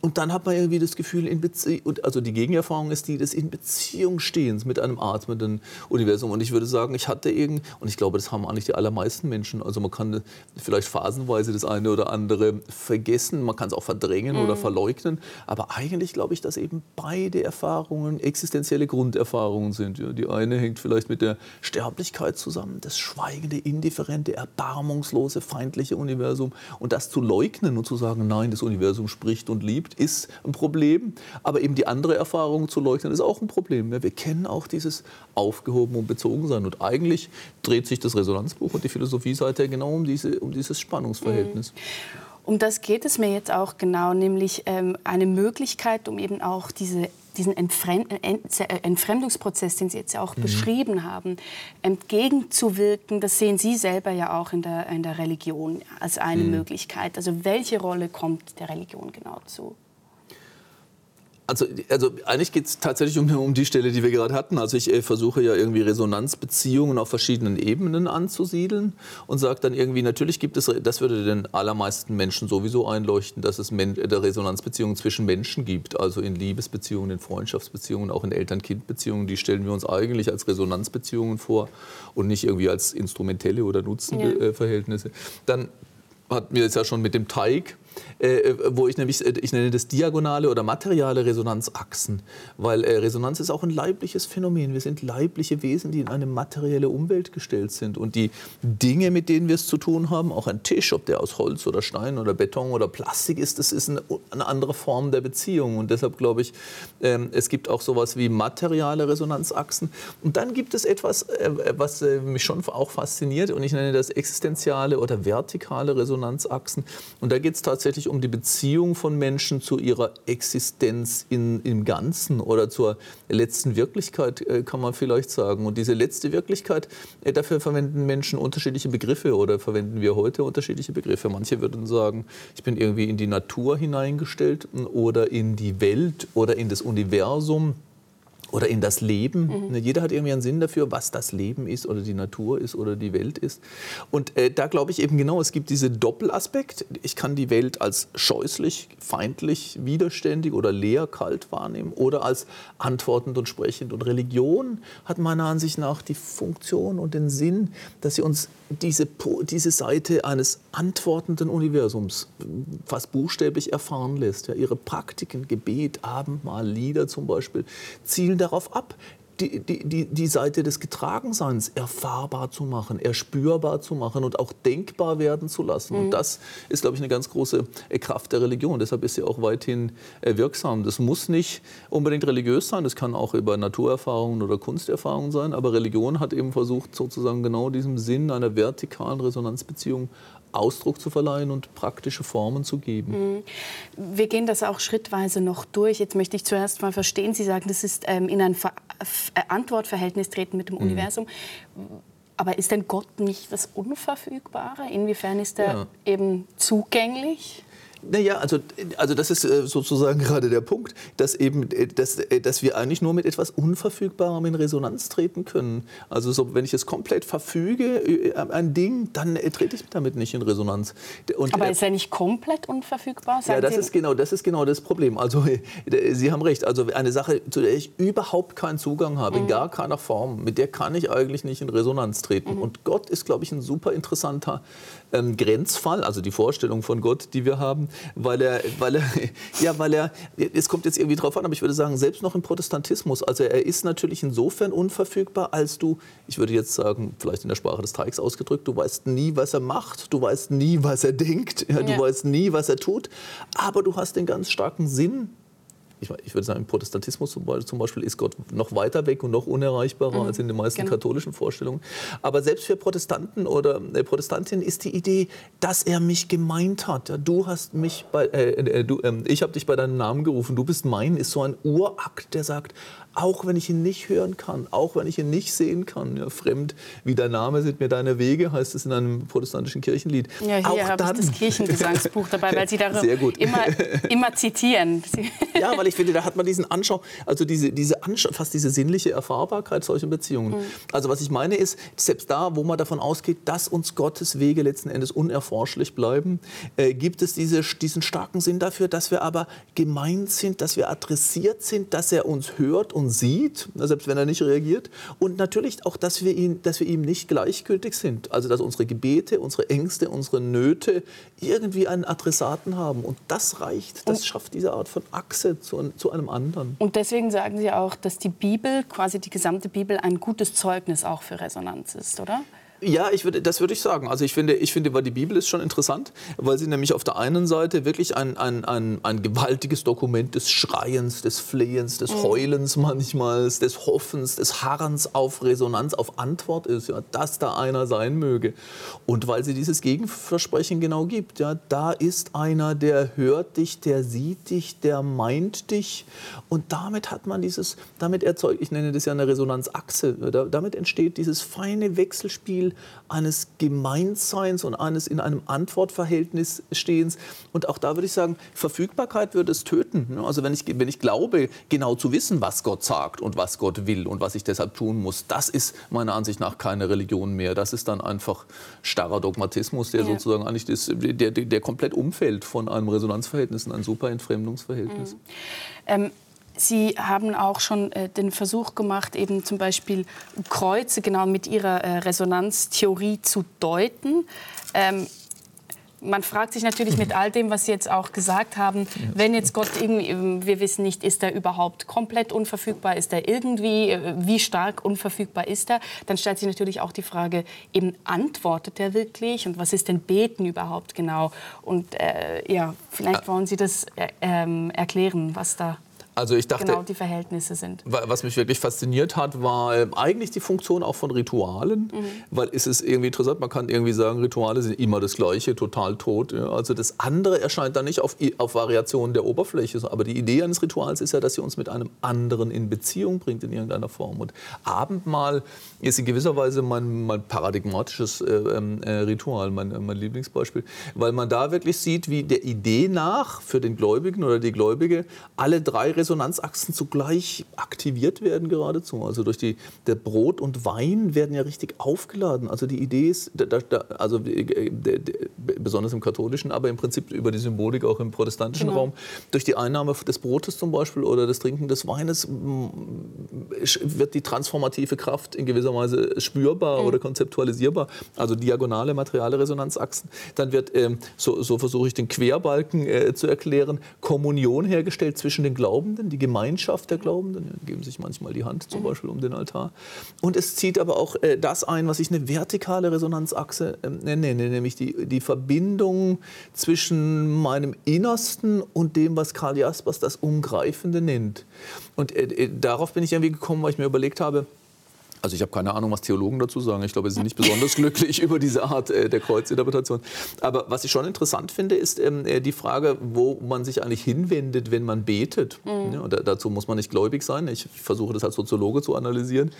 Und dann hat man irgendwie das Gefühl, in Beziehung, also die Gegenerfahrung ist die des in Beziehung stehens mit einem atmenden Universum. Und ich würde sagen, ich hatte irgend, und ich glaube, das haben eigentlich die allermeisten Menschen. Also man kann vielleicht phasenweise das eine oder andere vergessen, man kann es auch verdrängen mhm. oder verleugnen. Aber eigentlich glaube ich, dass eben beide Erfahrungen existenzielle Grunderfahrungen sind. Ja, die eine hängt vielleicht mit der Sterblichkeit zusammen, das schweigende, indifferente, erbarmungslose, feindliche Universum. Und das zu leugnen und zu sagen, nein, das Universum spricht und liebt, gibt, ist ein Problem. Aber eben die andere Erfahrung zu leugnen, ist auch ein Problem. Wir kennen auch dieses Aufgehoben und Bezogensein. Und eigentlich dreht sich das Resonanzbuch und die Philosophie seither genau um, diese, um dieses Spannungsverhältnis. Mhm. Um das geht es mir jetzt auch genau, nämlich ähm, eine Möglichkeit, um eben auch diese diesen Entfremd äh, Entfremdungsprozess, den Sie jetzt ja auch mhm. beschrieben haben, entgegenzuwirken, das sehen Sie selber ja auch in der, in der Religion als eine mhm. Möglichkeit. Also welche Rolle kommt der Religion genau zu? Also, also eigentlich geht es tatsächlich um, um, die Stelle, die wir gerade hatten. Also ich äh, versuche ja irgendwie Resonanzbeziehungen auf verschiedenen Ebenen anzusiedeln und sage dann irgendwie, natürlich gibt es, das würde den allermeisten Menschen sowieso einleuchten, dass es Men der Resonanzbeziehungen zwischen Menschen gibt. Also in Liebesbeziehungen, in Freundschaftsbeziehungen, auch in Eltern-Kind-Beziehungen. Die stellen wir uns eigentlich als Resonanzbeziehungen vor und nicht irgendwie als instrumentelle oder Nutzenverhältnisse. Ja. Dann hatten wir es ja schon mit dem Teig äh, wo ich nämlich, äh, ich nenne das diagonale oder materiale Resonanzachsen, weil äh, Resonanz ist auch ein leibliches Phänomen. Wir sind leibliche Wesen, die in eine materielle Umwelt gestellt sind. Und die Dinge, mit denen wir es zu tun haben, auch ein Tisch, ob der aus Holz oder Stein oder Beton oder Plastik ist, das ist eine, eine andere Form der Beziehung. Und deshalb glaube ich, ähm, es gibt auch sowas wie materiale Resonanzachsen. Und dann gibt es etwas, äh, was äh, mich schon auch fasziniert. Und ich nenne das existenziale oder vertikale Resonanzachsen. Und da geht es tatsächlich tatsächlich um die Beziehung von Menschen zu ihrer Existenz in, im Ganzen oder zur letzten Wirklichkeit, äh, kann man vielleicht sagen. Und diese letzte Wirklichkeit, äh, dafür verwenden Menschen unterschiedliche Begriffe oder verwenden wir heute unterschiedliche Begriffe. Manche würden sagen, ich bin irgendwie in die Natur hineingestellt oder in die Welt oder in das Universum oder in das Leben. Mhm. Ne, jeder hat irgendwie einen Sinn dafür, was das Leben ist oder die Natur ist oder die Welt ist. Und äh, da glaube ich eben genau, es gibt diesen Doppelaspekt. Ich kann die Welt als scheußlich, feindlich, widerständig oder leer, kalt wahrnehmen oder als antwortend und sprechend. Und Religion hat meiner Ansicht nach die Funktion und den Sinn, dass sie uns diese, diese Seite eines antwortenden Universums fast buchstäblich erfahren lässt. Ja, ihre Praktiken, Gebet, Abendmahl, Lieder zum Beispiel, zielen darauf ab, die, die, die Seite des Getragenseins erfahrbar zu machen, erspürbar zu machen und auch denkbar werden zu lassen. Mhm. Und das ist, glaube ich, eine ganz große äh, Kraft der Religion. Deshalb ist sie auch weithin äh, wirksam. Das muss nicht unbedingt religiös sein, das kann auch über Naturerfahrungen oder Kunsterfahrungen sein, aber Religion hat eben versucht, sozusagen genau diesem Sinn einer vertikalen Resonanzbeziehung Ausdruck zu verleihen und praktische Formen zu geben. Mhm. Wir gehen das auch schrittweise noch durch. Jetzt möchte ich zuerst mal verstehen, Sie sagen, das ist ähm, in ein Ver äh, Antwortverhältnis treten mit dem mhm. Universum. Aber ist denn Gott nicht das Unverfügbare? Inwiefern ist er ja. eben zugänglich? Naja, also, also das ist äh, sozusagen gerade der Punkt, dass, eben, äh, dass, äh, dass wir eigentlich nur mit etwas Unverfügbarem in Resonanz treten können. Also so, wenn ich es komplett verfüge, ein Ding, dann trete ich damit nicht in Resonanz. Und, Aber ist er nicht komplett unverfügbar? ja, das ist, genau, das ist genau das Problem. Also Sie haben recht, also eine Sache, zu der ich überhaupt keinen Zugang habe, mhm. in gar keiner Form, mit der kann ich eigentlich nicht in Resonanz treten. Mhm. Und Gott ist, glaube ich, ein super interessanter ähm, Grenzfall, also die Vorstellung von Gott, die wir haben, weil er, weil er, ja, weil er, es kommt jetzt irgendwie drauf an, aber ich würde sagen, selbst noch im Protestantismus, also er ist natürlich insofern unverfügbar, als du, ich würde jetzt sagen, vielleicht in der Sprache des Teigs ausgedrückt, du weißt nie, was er macht, du weißt nie, was er denkt, ja, du ja. weißt nie, was er tut, aber du hast den ganz starken Sinn ich, ich würde sagen, im Protestantismus zum Beispiel ist Gott noch weiter weg und noch unerreichbarer mhm. als in den meisten genau. katholischen Vorstellungen. Aber selbst für Protestanten oder äh, Protestantinnen ist die Idee, dass er mich gemeint hat. Ja, du hast mich bei, äh, äh, du, äh, ich habe dich bei deinem Namen gerufen, du bist mein, ist so ein Urakt, der sagt, auch wenn ich ihn nicht hören kann, auch wenn ich ihn nicht sehen kann. Ja, fremd wie dein Name sind mir deine Wege, heißt es in einem protestantischen Kirchenlied. Ja, hier habe ich das Kirchengesangsbuch dabei, weil Sie darüber immer, immer zitieren. ja, weil ich finde, da hat man diesen Anschau, also diese, diese Anschau, fast diese sinnliche Erfahrbarkeit solcher Beziehungen. Mhm. Also was ich meine ist, selbst da, wo man davon ausgeht, dass uns Gottes Wege letzten Endes unerforschlich bleiben, äh, gibt es diese, diesen starken Sinn dafür, dass wir aber gemeint sind, dass wir adressiert sind, dass er uns hört und sieht, selbst wenn er nicht reagiert. Und natürlich auch, dass wir, ihn, dass wir ihm nicht gleichgültig sind. Also dass unsere Gebete, unsere Ängste, unsere Nöte irgendwie einen Adressaten haben. Und das reicht, das schafft diese Art von Achse zu, zu einem anderen. Und deswegen sagen Sie auch, dass die Bibel, quasi die gesamte Bibel, ein gutes Zeugnis auch für Resonanz ist, oder? Ja, ich würde, das würde ich sagen. Also ich finde, ich finde, weil die Bibel ist schon interessant, weil sie nämlich auf der einen Seite wirklich ein, ein, ein, ein gewaltiges Dokument des Schreiens, des Flehens, des mhm. Heulens manchmal, des Hoffens, des Harrens auf Resonanz, auf Antwort ist, ja, dass da einer sein möge. Und weil sie dieses Gegenversprechen genau gibt, ja, da ist einer, der hört dich, der sieht dich, der meint dich. Und damit hat man dieses, damit erzeugt, ich nenne das ja eine Resonanzachse, damit entsteht dieses feine Wechselspiel eines Gemeinseins und eines in einem Antwortverhältnis stehens. Und auch da würde ich sagen, Verfügbarkeit würde es töten. Also wenn ich, wenn ich glaube, genau zu wissen, was Gott sagt und was Gott will und was ich deshalb tun muss, das ist meiner Ansicht nach keine Religion mehr. Das ist dann einfach starrer Dogmatismus, der ja. sozusagen eigentlich das, der, der, der komplett umfällt von einem Resonanzverhältnis in ein super Entfremdungsverhältnis. Mhm. Ähm Sie haben auch schon äh, den Versuch gemacht, eben zum Beispiel Kreuze genau mit Ihrer äh, Resonanztheorie zu deuten. Ähm, man fragt sich natürlich mit all dem, was Sie jetzt auch gesagt haben, wenn jetzt Gott irgendwie, ähm, wir wissen nicht, ist er überhaupt komplett unverfügbar, ist er irgendwie, äh, wie stark unverfügbar ist er, dann stellt sich natürlich auch die Frage, eben antwortet er wirklich und was ist denn Beten überhaupt genau? Und äh, ja, vielleicht wollen Sie das äh, ähm, erklären, was da also ich dachte, genau die Verhältnisse sind. Was mich wirklich fasziniert hat, war eigentlich die Funktion auch von Ritualen, mhm. weil es ist irgendwie interessant, man kann irgendwie sagen, Rituale sind immer das Gleiche, total tot. Ja. Also das andere erscheint dann nicht auf, auf Variationen der Oberfläche, aber die Idee eines Rituals ist ja, dass sie uns mit einem anderen in Beziehung bringt in irgendeiner Form. Und Abendmahl ist in gewisser Weise mein, mein paradigmatisches äh, ähm, äh, Ritual, mein, mein Lieblingsbeispiel, weil man da wirklich sieht, wie der Idee nach für den Gläubigen oder die Gläubige alle drei Resonanzachsen zugleich aktiviert werden geradezu. Also durch die, der Brot und Wein werden ja richtig aufgeladen. Also die Idee ist, da, da, also äh, besonders im katholischen, aber im Prinzip über die Symbolik auch im protestantischen genau. Raum, durch die Einnahme des Brotes zum Beispiel oder das Trinken des Weines wird die transformative Kraft in gewisser Weise spürbar mhm. oder konzeptualisierbar. Also diagonale materiale Resonanzachsen. Dann wird, ähm, so, so versuche ich den Querbalken äh, zu erklären, Kommunion hergestellt zwischen den Glauben Glaubenden, die Gemeinschaft der Glaubenden, geben sich manchmal die Hand zum Beispiel um den Altar. Und es zieht aber auch äh, das ein, was ich eine vertikale Resonanzachse äh, nenne, nämlich die, die Verbindung zwischen meinem Innersten und dem, was Karl Jaspers das Umgreifende nennt. Und äh, äh darauf bin ich irgendwie gekommen, weil ich mir überlegt habe, also ich habe keine Ahnung, was Theologen dazu sagen. Ich glaube, sie sind nicht besonders glücklich über diese Art äh, der Kreuzinterpretation. Aber was ich schon interessant finde, ist ähm, äh, die Frage, wo man sich eigentlich hinwendet, wenn man betet. Mhm. Ja, dazu muss man nicht gläubig sein. Ich versuche das als Soziologe zu analysieren.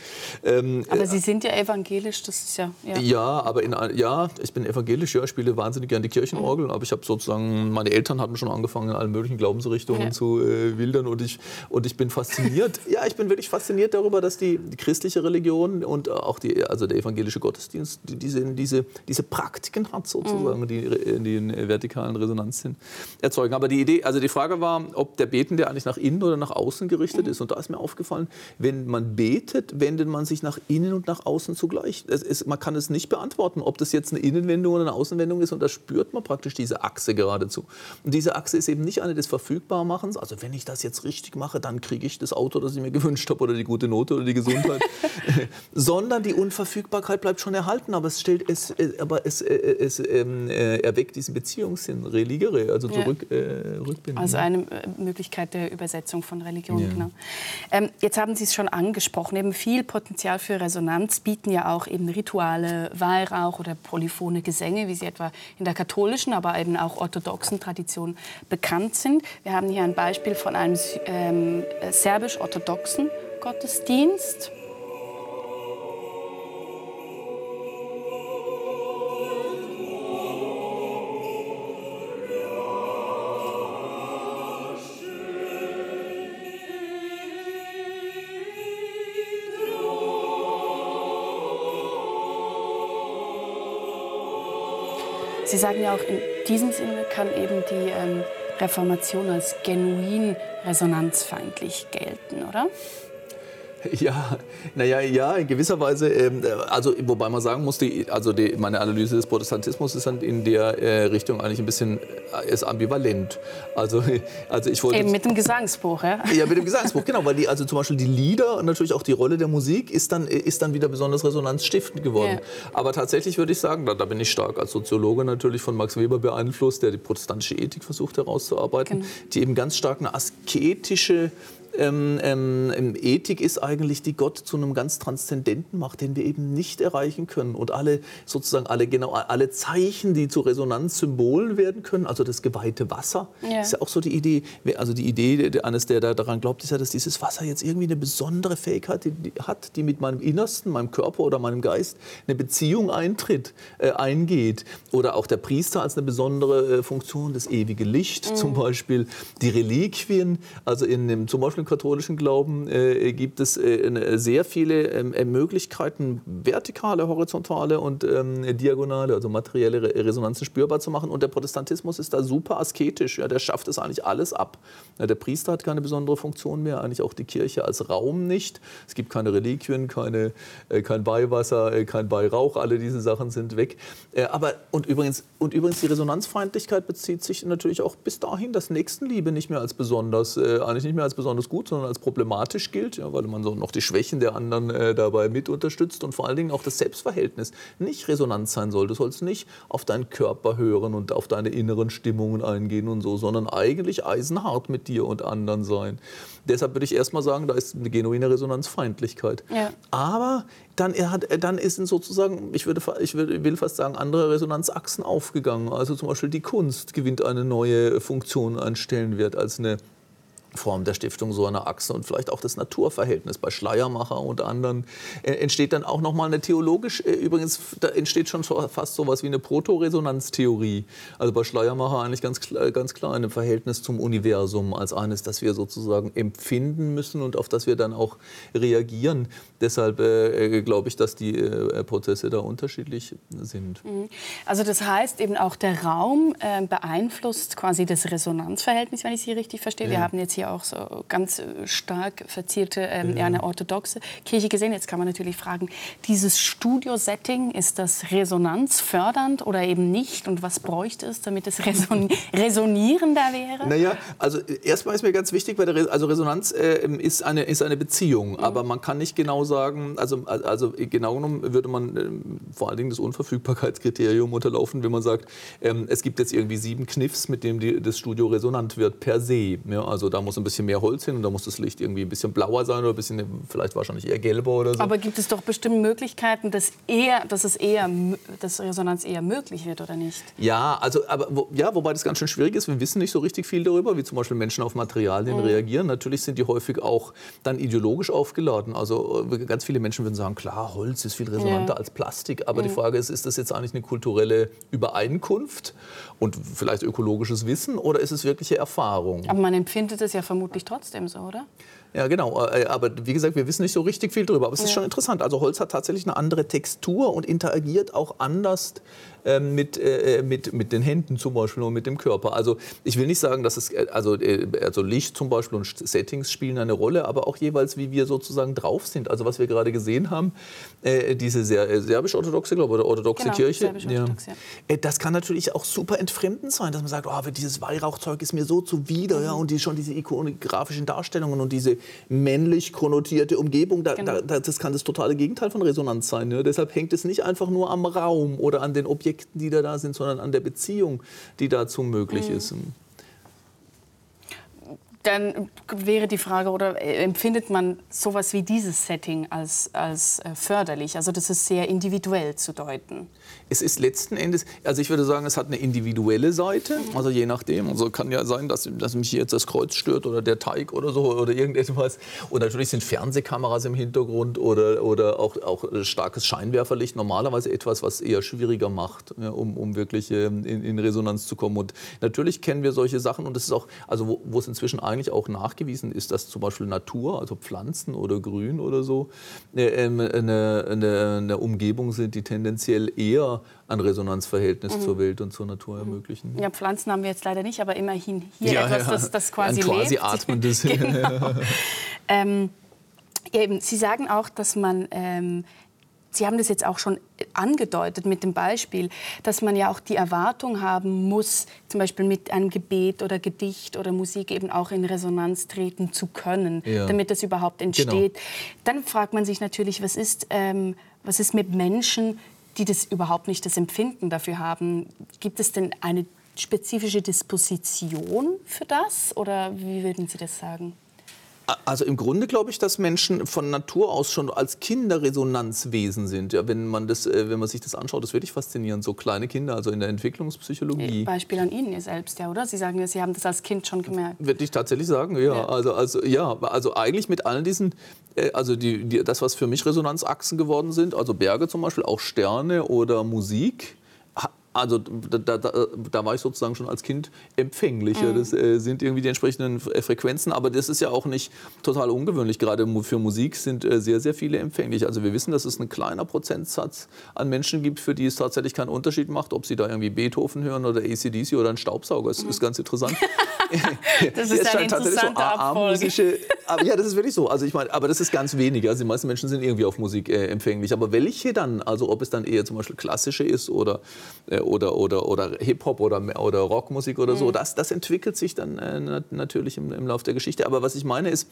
Ähm, aber Sie sind ja evangelisch, das ist ja... Ja, ja aber in, ja, ich bin evangelisch, ja, ich spiele wahnsinnig gerne die Kirchenorgel, mhm. aber ich habe sozusagen, meine Eltern hatten schon angefangen, in allen möglichen Glaubensrichtungen ja. zu äh, wildern und ich, und ich bin fasziniert, ja, ich bin wirklich fasziniert darüber, dass die, die christliche Religion Religion und auch die, also der evangelische Gottesdienst die, diese, diese, diese Praktiken hat sozusagen, mhm. die in den vertikalen Resonanzen erzeugen. Aber die Idee, also die Frage war, ob der Betende eigentlich nach innen oder nach außen gerichtet mhm. ist. Und da ist mir aufgefallen, wenn man betet, wendet man sich nach innen und nach außen zugleich. Ist, man kann es nicht beantworten, ob das jetzt eine Innenwendung oder eine Außenwendung ist. Und da spürt man praktisch diese Achse geradezu. Und diese Achse ist eben nicht eine des Verfügbarmachens. Also wenn ich das jetzt richtig mache, dann kriege ich das Auto, das ich mir gewünscht habe oder die gute Note oder die Gesundheit. sondern die Unverfügbarkeit bleibt schon erhalten, aber es stellt es, äh, aber es, äh, es ähm, äh, erweckt diesen Beziehungssinn, religere, also zurück, ja. äh, rückbinden. Also eine Möglichkeit der Übersetzung von Religion, ja. genau. Ähm, jetzt haben Sie es schon angesprochen, eben viel Potenzial für Resonanz bieten ja auch eben Rituale, Weihrauch oder polyphone Gesänge, wie sie etwa in der katholischen, aber eben auch orthodoxen Tradition bekannt sind. Wir haben hier ein Beispiel von einem ähm, serbisch-orthodoxen Gottesdienst. Sie sagen ja auch, in diesem Sinne kann eben die ähm, Reformation als genuin resonanzfeindlich gelten, oder? Ja, naja, ja, in gewisser Weise. Ähm, also, wobei man sagen muss, die, also die, meine Analyse des Protestantismus ist dann in der äh, Richtung eigentlich ein bisschen äh, ist ambivalent. Also, also ich wollte Eben mit dem Gesangsbuch, ja? Ja, mit dem Gesangsbuch, genau, weil die, also zum Beispiel die Lieder und natürlich auch die Rolle der Musik ist dann, ist dann wieder besonders resonanzstiftend geworden. Ja. Aber tatsächlich würde ich sagen, da, da, bin ich stark als Soziologe natürlich von Max Weber beeinflusst, der die protestantische Ethik versucht herauszuarbeiten, genau. die eben ganz stark eine asketische ähm, ähm, Ethik ist eigentlich, die Gott zu einem ganz Transzendenten macht, den wir eben nicht erreichen können. Und alle sozusagen alle genau alle Zeichen, die zu Resonanzsymbolen werden können, also das geweihte Wasser, ja. ist ja auch so die Idee. Also die Idee eines, der daran glaubt, ist ja, dass dieses Wasser jetzt irgendwie eine besondere Fähigkeit hat, die mit meinem Innersten, meinem Körper oder meinem Geist eine Beziehung eintritt, äh, eingeht. Oder auch der Priester als eine besondere äh, Funktion, das ewige Licht mhm. zum Beispiel, die Reliquien, also in dem zum Beispiel im katholischen Glauben äh, gibt es äh, sehr viele ähm, äh, Möglichkeiten, vertikale, horizontale und ähm, diagonale, also materielle Re Resonanzen spürbar zu machen. Und der Protestantismus ist da super asketisch. Ja, der schafft es eigentlich alles ab. Ja, der Priester hat keine besondere Funktion mehr, eigentlich auch die Kirche als Raum nicht. Es gibt keine Reliquien, keine, äh, kein Beiwasser, äh, kein Beirauch. Alle diese Sachen sind weg. Äh, aber und übrigens, und übrigens die Resonanzfeindlichkeit bezieht sich natürlich auch bis dahin, dass Nächstenliebe nicht mehr als besonders, eigentlich nicht mehr als besonders gut, sondern als problematisch gilt, ja, weil man so noch die Schwächen der anderen äh, dabei mit unterstützt und vor allen Dingen auch das Selbstverhältnis nicht resonant sein soll. Du sollst nicht auf deinen Körper hören und auf deine inneren Stimmungen eingehen und so, sondern eigentlich eisenhart mit dir und anderen sein. Deshalb würde ich erstmal sagen, da ist eine genuine Resonanzfeindlichkeit. Ja. Aber dann, hat, dann ist sozusagen, ich, würde, ich will fast sagen, andere Resonanzachsen aufgegangen. Also zum Beispiel die Kunst gewinnt eine neue Funktion, einen Stellenwert als eine Form der Stiftung so eine Achse und vielleicht auch das Naturverhältnis bei Schleiermacher und anderen. Entsteht dann auch noch mal eine theologisch äh, übrigens da entsteht schon fast so was wie eine Protoresonanztheorie. Also bei Schleiermacher eigentlich ganz ganz klar ein Verhältnis zum Universum als eines das wir sozusagen empfinden müssen und auf das wir dann auch reagieren. Deshalb äh, äh glaube ich dass die äh, Prozesse da unterschiedlich sind. Mhm. also das heißt eben auch der Raum äh, beeinflusst quasi das Resonanzverhältnis wenn ich Sie richtig verstehe. Ja. wir haben jetzt hier hier auch so ganz äh, stark verzierte ähm, ja. eine orthodoxe Kirche gesehen. Jetzt kann man natürlich fragen, dieses Studio-Setting, ist das resonanzfördernd oder eben nicht? Und was bräuchte es, damit es reson resonierender wäre? Naja, also erstmal ist mir ganz wichtig, weil Re also Resonanz äh, ist, eine, ist eine Beziehung. Mhm. Aber man kann nicht genau sagen, also, also genau genommen würde man äh, vor allen Dingen das Unverfügbarkeitskriterium unterlaufen, wenn man sagt, ähm, es gibt jetzt irgendwie sieben Kniffs, mit denen die, das Studio resonant wird per se. Ja, also da muss muss ein bisschen mehr Holz hin und da muss das Licht irgendwie ein bisschen blauer sein oder ein bisschen, vielleicht wahrscheinlich eher gelber oder so. Aber gibt es doch bestimmt Möglichkeiten, dass, eher, dass, es eher, dass Resonanz eher möglich wird oder nicht? Ja, also, aber, wo, ja, wobei das ganz schön schwierig ist. Wir wissen nicht so richtig viel darüber, wie zum Beispiel Menschen auf Materialien mhm. reagieren. Natürlich sind die häufig auch dann ideologisch aufgeladen. Also äh, ganz viele Menschen würden sagen, klar, Holz ist viel resonanter ja. als Plastik. Aber mhm. die Frage ist, ist das jetzt eigentlich eine kulturelle Übereinkunft und vielleicht ökologisches Wissen oder ist es wirkliche Erfahrung? Aber man empfindet es ja vermutlich trotzdem so, oder? Ja, genau. Äh, aber wie gesagt, wir wissen nicht so richtig viel darüber. Aber es ja. ist schon interessant. Also Holz hat tatsächlich eine andere Textur und interagiert auch anders ähm, mit, äh, mit, mit den Händen zum Beispiel und mit dem Körper. Also ich will nicht sagen, dass es, äh, also, äh, also Licht zum Beispiel und Settings spielen eine Rolle, aber auch jeweils, wie wir sozusagen drauf sind. Also was wir gerade gesehen haben, äh, diese ser serbisch-orthodoxe, glaube oder orthodoxe genau, Kirche. Ja. ja. Das kann natürlich auch super entfremdend sein, dass man sagt, oh, dieses Weihrauchzeug ist mir so zuwider, mhm. ja, und die, schon diese ikonografischen Darstellungen und diese männlich konnotierte Umgebung. Da, genau. da, das kann das totale Gegenteil von Resonanz sein. Ne? Deshalb hängt es nicht einfach nur am Raum oder an den Objekten, die da, da sind, sondern an der Beziehung, die dazu möglich mhm. ist. Dann wäre die Frage, oder empfindet man sowas wie dieses Setting als, als äh, förderlich? Also das ist sehr individuell zu deuten es ist letzten Endes, also ich würde sagen, es hat eine individuelle Seite, also je nachdem. Also kann ja sein, dass, dass mich jetzt das Kreuz stört oder der Teig oder so oder irgendetwas. Und natürlich sind Fernsehkameras im Hintergrund oder, oder auch, auch starkes Scheinwerferlicht normalerweise etwas, was eher schwieriger macht, um, um wirklich ähm, in, in, Resonanz zu kommen. Und natürlich kennen wir solche Sachen und es ist auch, also wo, wo es inzwischen eigentlich auch nachgewiesen ist, dass zum Beispiel Natur, also Pflanzen oder Grün oder so, äh, ähm, eine, eine, eine Umgebung sind, die tendenziell eher ein Resonanzverhältnis mhm. zur Welt und zur Natur mhm. ermöglichen. Ja, Pflanzen haben wir jetzt leider nicht, aber immerhin hier ja, etwas, ja. Das, das quasi ein quasi lebt. atmendes. genau. ähm, eben, Sie sagen auch, dass man ähm, Sie haben das jetzt auch schon angedeutet mit dem Beispiel, dass man ja auch die Erwartung haben muss, zum Beispiel mit einem Gebet oder Gedicht oder Musik eben auch in Resonanz treten zu können, ja. damit das überhaupt entsteht. Genau. Dann fragt man sich natürlich, was ist, ähm, was ist mit Menschen, die das überhaupt nicht das Empfinden dafür haben. Gibt es denn eine spezifische Disposition für das oder wie würden Sie das sagen? Also im Grunde glaube ich, dass Menschen von Natur aus schon als Kinder Resonanzwesen sind. Ja, wenn, man das, äh, wenn man sich das anschaut, das ist wirklich faszinierend. So kleine Kinder, also in der Entwicklungspsychologie. Beispiel an Ihnen ihr selbst, ja, oder? Sie sagen ja, Sie haben das als Kind schon gemerkt. Würde ich tatsächlich sagen, ja. ja. Also, also, ja, also eigentlich mit allen diesen, äh, also die, die, das, was für mich Resonanzachsen geworden sind, also Berge zum Beispiel, auch Sterne oder Musik also da, da, da, war ich sozusagen schon als Kind empfänglicher. Mhm. Das äh, sind irgendwie die entsprechenden Frequenzen, aber das ist ja auch nicht total ungewöhnlich. Gerade für Musik sind äh, sehr, sehr viele empfänglich. Also wir wissen, dass es ein kleiner Prozentsatz an Menschen gibt, für die es tatsächlich keinen Unterschied macht, ob sie da irgendwie Beethoven hören oder ACDC oder einen Staubsauger. Das mhm. ist ganz interessant. das ist eine interessante so Abfolge. Aber ja, das ist wirklich so. Also ich meine, aber das ist ganz wenig. Also die meisten Menschen sind irgendwie auf Musik äh, empfänglich. Aber welche dann? Also ob es dann eher zum Beispiel klassische ist oder äh, oder, oder, oder Hip-Hop oder, oder Rockmusik oder so. Mhm. Das, das entwickelt sich dann äh, natürlich im, im Laufe der Geschichte. Aber was ich meine ist,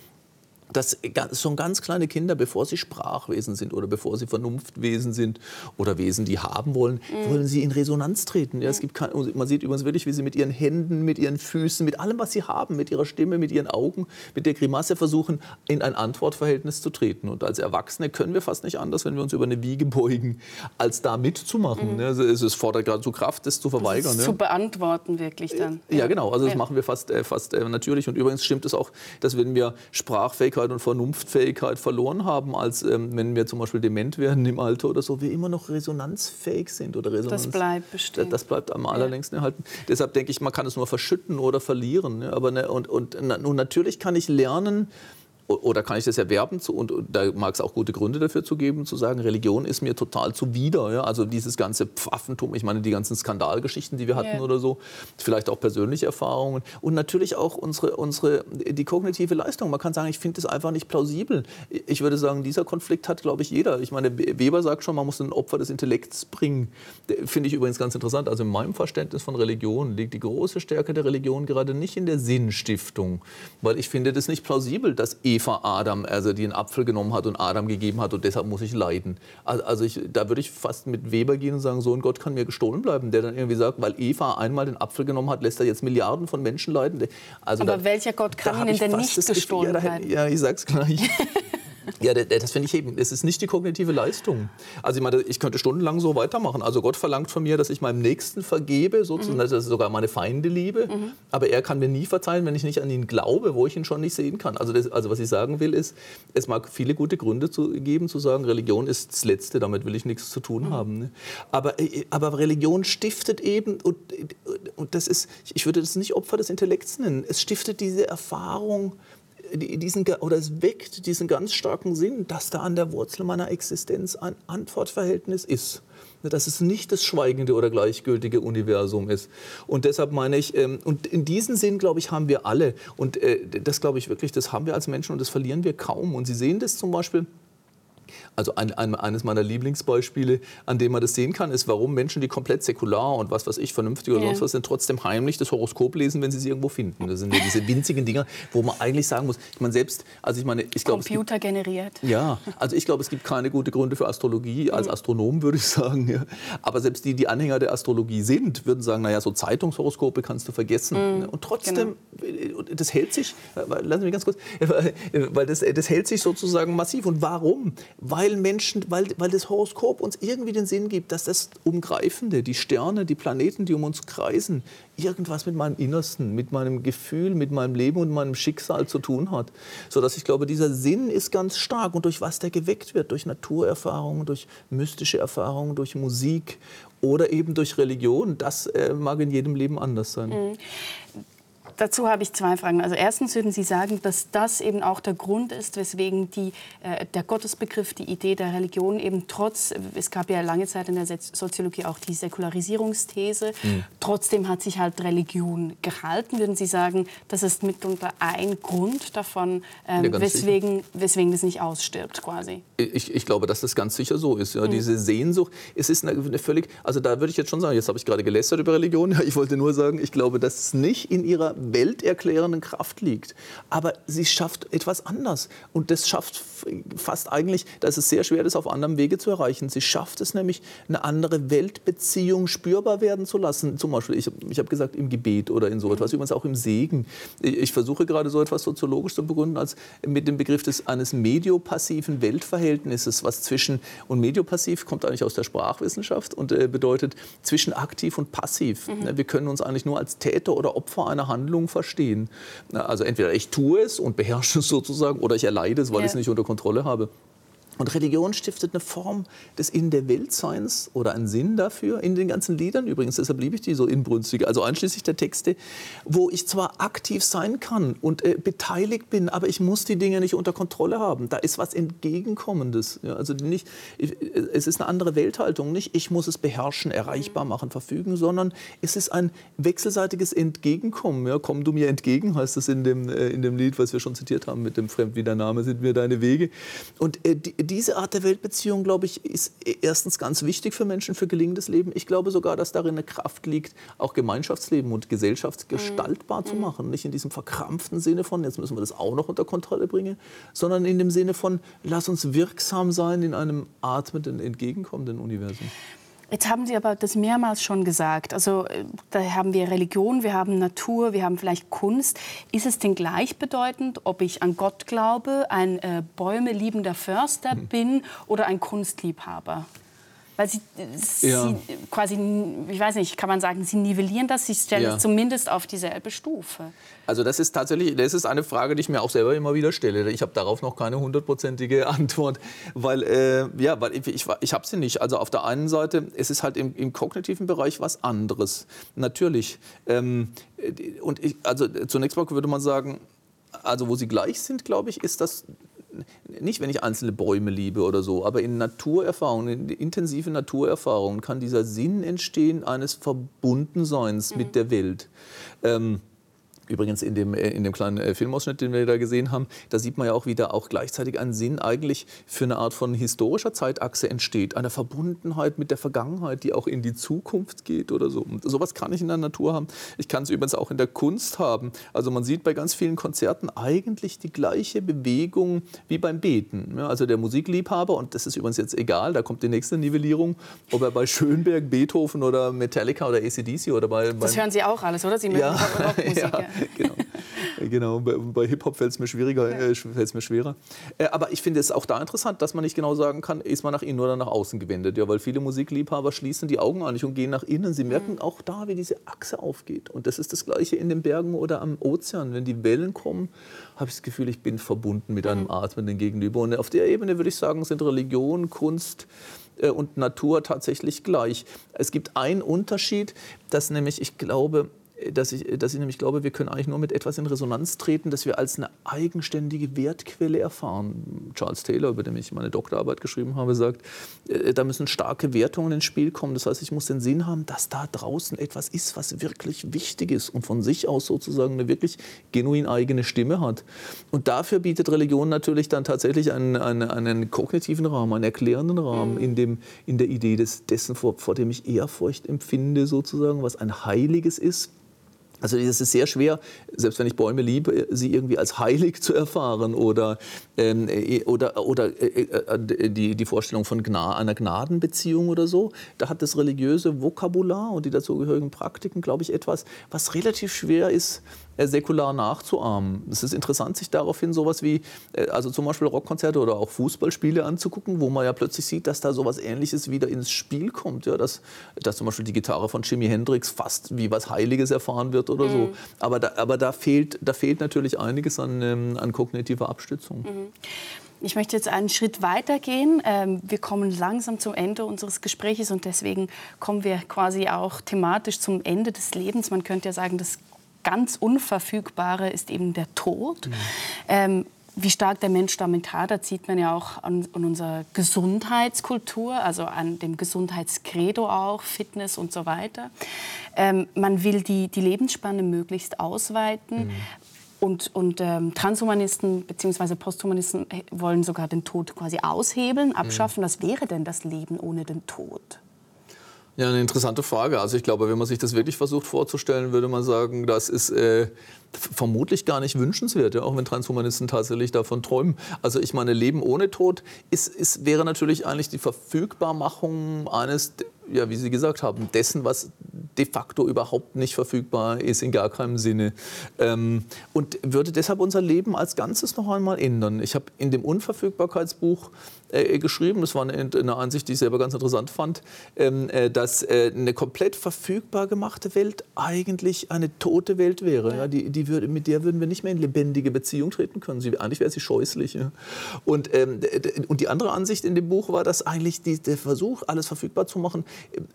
dass schon ganz kleine Kinder, bevor sie Sprachwesen sind oder bevor sie Vernunftwesen sind oder Wesen, die haben wollen, mhm. wollen sie in Resonanz treten. Ja, es gibt kein, man sieht übrigens wirklich, wie sie mit ihren Händen, mit ihren Füßen, mit allem, was sie haben, mit ihrer Stimme, mit ihren Augen, mit der Grimasse versuchen, in ein Antwortverhältnis zu treten. Und als Erwachsene können wir fast nicht anders, wenn wir uns über eine Wiege beugen, als da mitzumachen. Mhm. Also es fordert geradezu Kraft, das zu verweigern. Das zu beantworten wirklich dann. Ja, genau. Also das ja. machen wir fast, äh, fast äh, natürlich. Und übrigens stimmt es auch, dass wenn wir Sprachfähigkeit Denkfähigkeit und Vernunftfähigkeit verloren haben, als ähm, wenn wir zum Beispiel dement werden im Alter oder so, wir immer noch resonanzfähig sind oder Resonanz. Das bleibt bestehen. Das bleibt am allerlängsten erhalten. Deshalb denke ich, man kann es nur verschütten oder verlieren. Ne? Aber ne, und, und, und natürlich kann ich lernen, oder kann ich das erwerben? Und, da mag es auch gute Gründe dafür zu geben, zu sagen, Religion ist mir total zuwider. Ja? Also dieses ganze Pfaffentum, ich meine die ganzen Skandalgeschichten, die wir hatten yeah. oder so, vielleicht auch persönliche Erfahrungen und natürlich auch unsere, unsere, die kognitive Leistung. Man kann sagen, ich finde es einfach nicht plausibel. Ich würde sagen, dieser Konflikt hat, glaube ich, jeder. Ich meine, Weber sagt schon, man muss ein Opfer des Intellekts bringen. Finde ich übrigens ganz interessant. Also in meinem Verständnis von Religion liegt die große Stärke der Religion gerade nicht in der Sinnstiftung, weil ich finde das nicht plausibel, dass Eva Eva Adam, also die einen Apfel genommen hat und Adam gegeben hat und deshalb muss ich leiden. Also ich, da würde ich fast mit Weber gehen und sagen, so ein Gott kann mir gestohlen bleiben, der dann irgendwie sagt, weil Eva einmal den Apfel genommen hat, lässt er jetzt Milliarden von Menschen leiden. Also Aber da, welcher Gott kann Ihnen denn nicht gestohlen bleiben? Ja, ich sag's gleich. Ja, das finde ich eben, es ist nicht die kognitive Leistung. Also ich meine, ich könnte stundenlang so weitermachen. Also Gott verlangt von mir, dass ich meinem Nächsten vergebe, sozusagen, mhm. dass ich sogar meine Feinde liebe. Mhm. Aber er kann mir nie verzeihen, wenn ich nicht an ihn glaube, wo ich ihn schon nicht sehen kann. Also, das, also was ich sagen will, ist, es mag viele gute Gründe zu, geben, zu sagen, Religion ist das Letzte, damit will ich nichts zu tun mhm. haben. Ne? Aber, äh, aber Religion stiftet eben, und, und das ist, ich würde das nicht Opfer des Intellekts nennen, es stiftet diese Erfahrung, diesen, oder es weckt diesen ganz starken Sinn, dass da an der Wurzel meiner Existenz ein Antwortverhältnis ist. Dass es nicht das schweigende oder gleichgültige Universum ist. Und deshalb meine ich, ähm, und in diesem Sinn, glaube ich, haben wir alle, und äh, das glaube ich wirklich, das haben wir als Menschen und das verlieren wir kaum. Und Sie sehen das zum Beispiel, Also ein, ein, eines meiner Lieblingsbeispiele, an dem man das sehen kann, ist, warum Menschen, die komplett säkular und was weiß ich, vernünftig oder ja. sonst was sind, trotzdem heimlich das Horoskop lesen, wenn sie es irgendwo finden. Das sind ja diese winzigen Dinger, wo man eigentlich sagen muss, ich meine selbst, also ich meine, ich glaube, Computer gibt, generiert. Ja, also ich glaube, es gibt keine gute Gründe für Astrologie als mhm. Astronom würde ich sagen. Ja. Aber selbst die, die Anhänger der Astrologie sind, würden sagen, naja, so Zeitungshoroskope kannst du vergessen. Mhm. Und trotzdem, genau. das hält sich, lassen Sie mich ganz kurz, weil das, das hält sich sozusagen massiv. Und warum? Weil Menschen, weil, weil das Horoskop uns irgendwie den Sinn gibt, dass das Umgreifende, die Sterne, die Planeten, die um uns kreisen, irgendwas mit meinem Innersten, mit meinem Gefühl, mit meinem Leben und meinem Schicksal zu tun hat. Sodass ich glaube, dieser Sinn ist ganz stark und durch was der geweckt wird, durch Naturerfahrungen, durch mystische Erfahrungen, durch Musik oder eben durch Religion, das äh, mag in jedem Leben anders sein. Mhm. Dazu habe ich zwei Fragen. Also erstens würden Sie sagen, dass das eben auch der Grund ist, weswegen die, äh, der Gottesbegriff, die Idee der Religion eben trotz, es gab ja lange Zeit in der Soziologie auch die Säkularisierungsthese, mhm. trotzdem hat sich halt Religion gehalten. Würden Sie sagen, das ist mitunter ein Grund davon, ähm, ja, weswegen, weswegen das nicht ausstirbt quasi? Ich, ich, glaube, dass das ganz sicher so ist. Ja. Mhm. Diese Sehnsucht, es ist eine, eine völlig, also da würde ich jetzt schon sagen, jetzt habe ich gerade gelästert über Religion, ich wollte nur sagen, ich glaube, dass es nicht in ihrer welterklärenden Kraft liegt. Aber sie schafft etwas anders. Und das schafft fast eigentlich, da ist es sehr schwer, das auf anderem Wege zu erreichen. Sie schafft es nämlich, eine andere Weltbeziehung spürbar werden zu lassen. Zum Beispiel, ich, ich habe gesagt, im Gebet oder in so etwas, übrigens auch im Segen. Ich versuche gerade so etwas soziologisch zu begründen, als mit dem Begriff des, eines mediopassiven Weltverhältnisses, was zwischen, und mediopassiv kommt eigentlich aus der Sprachwissenschaft und äh, bedeutet zwischen aktiv und passiv. Mhm. Wir können uns eigentlich nur als Täter oder Opfer einer Handlung Handlung verstehen. Also entweder ich tue es und beherrsche es sozusagen oder ich erleide es, weil ja. ich es nicht unter Kontrolle habe. Und Religion stiftet eine Form des In der Weltseins oder einen Sinn dafür in den ganzen Liedern übrigens. Deshalb liebe ich die so inbrünstig. Also einschließlich der Texte, wo ich zwar aktiv sein kann und äh, beteiligt bin, aber ich muss die Dinge nicht unter Kontrolle haben. Da ist was Entgegenkommendes. Ja, also nicht, es ist eine andere Welthaltung. Nicht ich muss es beherrschen, erreichbar machen, verfügen, sondern es ist ein wechselseitiges Entgegenkommen. Ja, komm du mir entgegen, heißt es in dem, äh, in dem Lied, was wir schon zitiert haben mit dem Fremd wie der Name sind mir deine Wege. Und äh, die, diese Art der Weltbeziehung, glaube ich, ist erstens ganz wichtig für Menschen, für gelingendes Leben. Ich glaube sogar, dass darin eine Kraft liegt, auch Gemeinschaftsleben und Gesellschaft gestaltbar mhm. zu machen. Nicht in diesem verkrampften Sinne von, jetzt müssen wir das auch noch unter Kontrolle bringen, sondern in dem Sinne von, lass uns wirksam sein in einem atmenden, entgegenkommenden Universum. Jetzt haben Sie aber das mehrmals schon gesagt. Also äh, da haben wir Religion, wir haben Natur, wir haben vielleicht Kunst. Ist es denn gleichbedeutend, ob ich an Gott glaube, ein äh, Bäume liebender Förster hm. bin oder ein Kunstliebhaber? Weil sie, ja. sie, quasi, ich weiß nicht, kann man sagen, sie nivellieren das, sie stellen ja. es zumindest auf dieselbe Stufe. Also das ist tatsächlich, das ist eine Frage, die ich mir auch selber immer wieder stelle. Ich habe darauf noch keine hundertprozentige Antwort, weil, äh, ja, weil ich, ich, ich habe sie nicht. Also auf der einen Seite, es ist halt im, im kognitiven Bereich was anderes, natürlich. Ähm, und ich, also zunächst mal würde man sagen, also wo sie gleich sind, glaube ich, ist das nicht, wenn ich einzelne Bäume liebe oder so, aber in Naturerfahrungen, in intensiven Naturerfahrungen kann dieser Sinn entstehen eines Verbundenseins mhm. mit der Welt. Ähm, Übrigens in dem, äh, in dem kleinen äh, Filmausschnitt, den wir da gesehen haben, da sieht man ja auch, wie da auch gleichzeitig ein Sinn eigentlich für eine Art von historischer Zeitachse entsteht. Eine Verbundenheit mit der Vergangenheit, die auch in die Zukunft geht oder so. Und sowas kann ich in der Natur haben. Ich kann es übrigens auch in der Kunst haben. Also man sieht bei ganz vielen Konzerten eigentlich die gleiche Bewegung wie beim Beten. Ja, also der Musikliebhaber, und das ist übrigens jetzt egal, da kommt die nächste Nivellierung, ob er bei Schönberg, Beethoven oder Metallica oder ACDC oder bei... Das hören Sie auch alles, oder? Sie mögen ja, Rockmusik. Ja. genau. genau. Bei, bei Hip-Hop fällt es mir, schwieriger, äh, fällt's mir schwerer. Äh, aber ich finde es auch da interessant, dass man nicht genau sagen kann, ist man nach innen oder nach außen gewendet. Ja, weil viele Musikliebhaber schließen die Augen an und gehen nach innen. Sie merken mhm. auch da, wie diese Achse aufgeht. Und das ist das Gleiche in den Bergen oder am Ozean. Wenn die Wellen kommen, habe ich das Gefühl, ich bin verbunden mit einem mhm. atmenden Gegenüber. Und auf der Ebene würde ich sagen, sind Religion, Kunst, äh, und Natur tatsächlich gleich. Es gibt einen Unterschied, dass nämlich, ich glaube, dass ich, dass ich nämlich glaube, wir können eigentlich nur mit etwas in Resonanz treten, das wir als eine eigenständige Wertquelle erfahren. Charles Taylor, über den ich meine Doktorarbeit geschrieben habe, sagt, äh, da müssen starke Wertungen ins Spiel kommen. Das heißt, ich muss den Sinn haben, dass da draußen etwas ist, was wirklich wichtig ist und von sich aus sozusagen eine wirklich genuin eigene Stimme hat. Und dafür bietet Religion natürlich dann tatsächlich einen, einen, einen kognitiven Rahmen, einen erklärenden Rahmen mhm. in, dem, in der Idee des, dessen, vor, vor dem ich Ehrfurcht empfinde, sozusagen, was ein Heiliges ist also es ist sehr schwer, selbst wenn ich Bäume liebe, sie irgendwie als heilig zu erfahren oder, ähm, äh, oder, oder äh, äh, die, die Vorstellung von Gna einer Gnadenbeziehung oder so. Da hat das religiöse Vokabular und die dazugehörigen Praktiken, glaube ich, etwas, was relativ schwer ist, äh, säkular nachzuahmen. Es ist interessant, sich daraufhin sowas wie, äh, also zum Beispiel Rockkonzerte oder auch Fußballspiele anzugucken, wo man ja plötzlich sieht, dass da sowas Ähnliches wieder ins Spiel kommt. Ja, dass, dass zum Beispiel die Gitarre von Jimi Hendrix fast wie was Heiliges erfahren wird oder mhm. so. Aber, da, aber da, fehlt, da fehlt natürlich einiges an, ähm, an kognitiver Abstützung. Mhm. Ich möchte jetzt einen Schritt weiter gehen. Ähm, wir kommen langsam zum Ende unseres Gesprächs und deswegen kommen wir quasi auch thematisch zum Ende des Lebens. Man könnte ja sagen, das ganz Unverfügbare ist eben der Tod. Mhm. Ähm, wie stark der Mensch damit hadert, sieht man ja auch an, an, unserer Gesundheitskultur, also an dem Gesundheitskredo auch, Fitness und so weiter. Ähm, man will die, die Lebensspanne möglichst ausweiten. Mhm. Und, und ähm, Transhumanisten bzw. Posthumanisten wollen sogar den Tod quasi aushebeln, abschaffen. Mhm. Was wäre denn das Leben ohne den Tod? Ja, eine interessante Frage. Also ich glaube, wenn man sich das wirklich versucht vorzustellen, würde man sagen, das ist äh, vermutlich gar nicht wünschenswert, ja, auch wenn Transhumanisten tatsächlich davon träumen. Also ich meine, Leben ohne Tod ist, ist, wäre natürlich eigentlich die Verfügbarmachung eines ja, wie Sie gesagt haben, dessen, was de facto überhaupt nicht verfügbar ist, in gar keinem Sinne. Ähm, und würde deshalb unser Leben als Ganzes noch einmal ändern. Ich habe in dem Unverfügbarkeitsbuch äh, geschrieben, das war eine, eine, Ansicht, die ich selber ganz interessant fand, ähm, äh, dass äh, eine komplett verfügbar gemachte Welt eigentlich eine tote Welt wäre. Ja, die, die würde, mit der würden wir nicht mehr in lebendige Beziehung treten können. Sie, eigentlich wäre sie scheußlich. Ja. Und, ähm, und die andere Ansicht in dem Buch war, dass eigentlich die, der Versuch, alles verfügbar zu machen,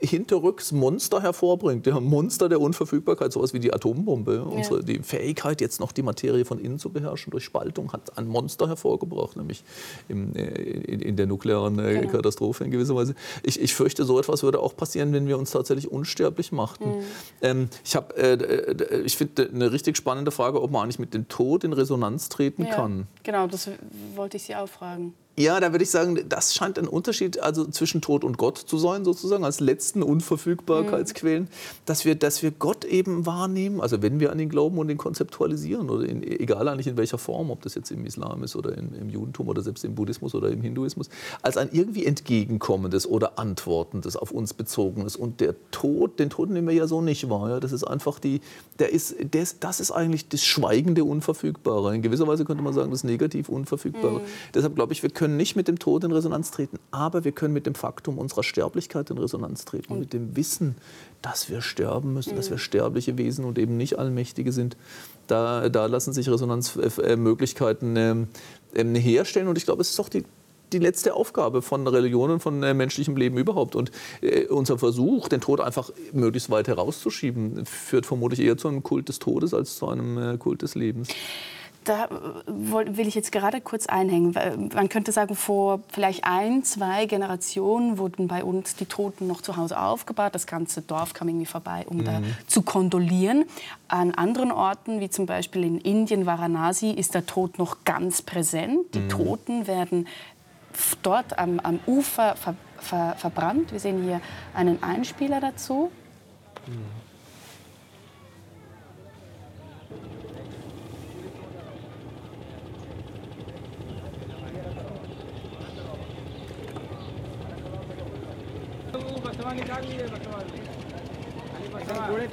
hinterrücks Monster hervorbringt. Ja, Monster der Unverfügbarkeit, sowas wie die Atombombe. Ja. Unsere, die Fähigkeit, jetzt noch die Materie von innen zu beherrschen durch Spaltung, hat ein Monster hervorgebracht, nämlich im, äh, in, in, der nuklearen äh, genau. Katastrophe in gewisser Weise. Ich, ich, fürchte, so etwas würde auch passieren, wenn wir uns tatsächlich unsterblich machten. Mhm. Ähm, ich äh, ich finde eine richtig spannende Frage, ob man eigentlich mit dem Tod in Resonanz treten ja, kann. Genau, das wollte ich Sie auch fragen. Ja, da würde ich sagen, das scheint ein Unterschied also zwischen Tod und Gott zu sein, sozusagen, als letzten Unverfügbarkeitsquellen, mhm. dass, wir, dass wir Gott eben wahrnehmen, also wenn wir an ihn glauben und ihn konzeptualisieren, oder in, egal eigentlich in welcher Form, ob das jetzt im Islam ist oder in, im Judentum oder selbst im Buddhismus oder im Hinduismus, als ein irgendwie entgegenkommendes oder antwortendes, auf uns bezogenes. Und der Tod, den Tod nehmen wir ja so nicht wahr. Ja? Das ist einfach die, der ist, der ist, das ist eigentlich das schweigende Unverfügbare. In gewisser Weise könnte man sagen, das negativ Unverfügbare. Mhm. Deshalb glaube ich, wir können können nicht mit dem Tod in Resonanz treten, aber wir können mit dem Faktum unserer Sterblichkeit in Resonanz treten, mhm. mit dem Wissen, dass wir sterben müssen, mhm. dass wir sterbliche Wesen und eben nicht Allmächtige sind. Da, da lassen sich Resonanzmöglichkeiten äh, äh, herstellen und ich glaube, es ist doch die die letzte Aufgabe von Religionen, von äh, menschlichem Leben überhaupt. Und äh, unser Versuch, den Tod einfach möglichst weit herauszuschieben, führt vermutlich eher zu einem Kult des Todes als zu einem äh, Kult des Lebens da will ich jetzt gerade kurz einhängen. Man könnte sagen, vor vielleicht ein, zwei Generationen wurden bei uns die Toten noch zu Hause aufgebahrt. Das ganze Dorf kam irgendwie vorbei, um mhm. da zu kondolieren. An anderen Orten, wie zum Beispiel in Indien, Varanasi, ist der Tod noch ganz präsent. Die mhm. Toten werden dort am, am Ufer ver, ver, verbrannt. Wir sehen hier einen Einspieler dazu. Mhm.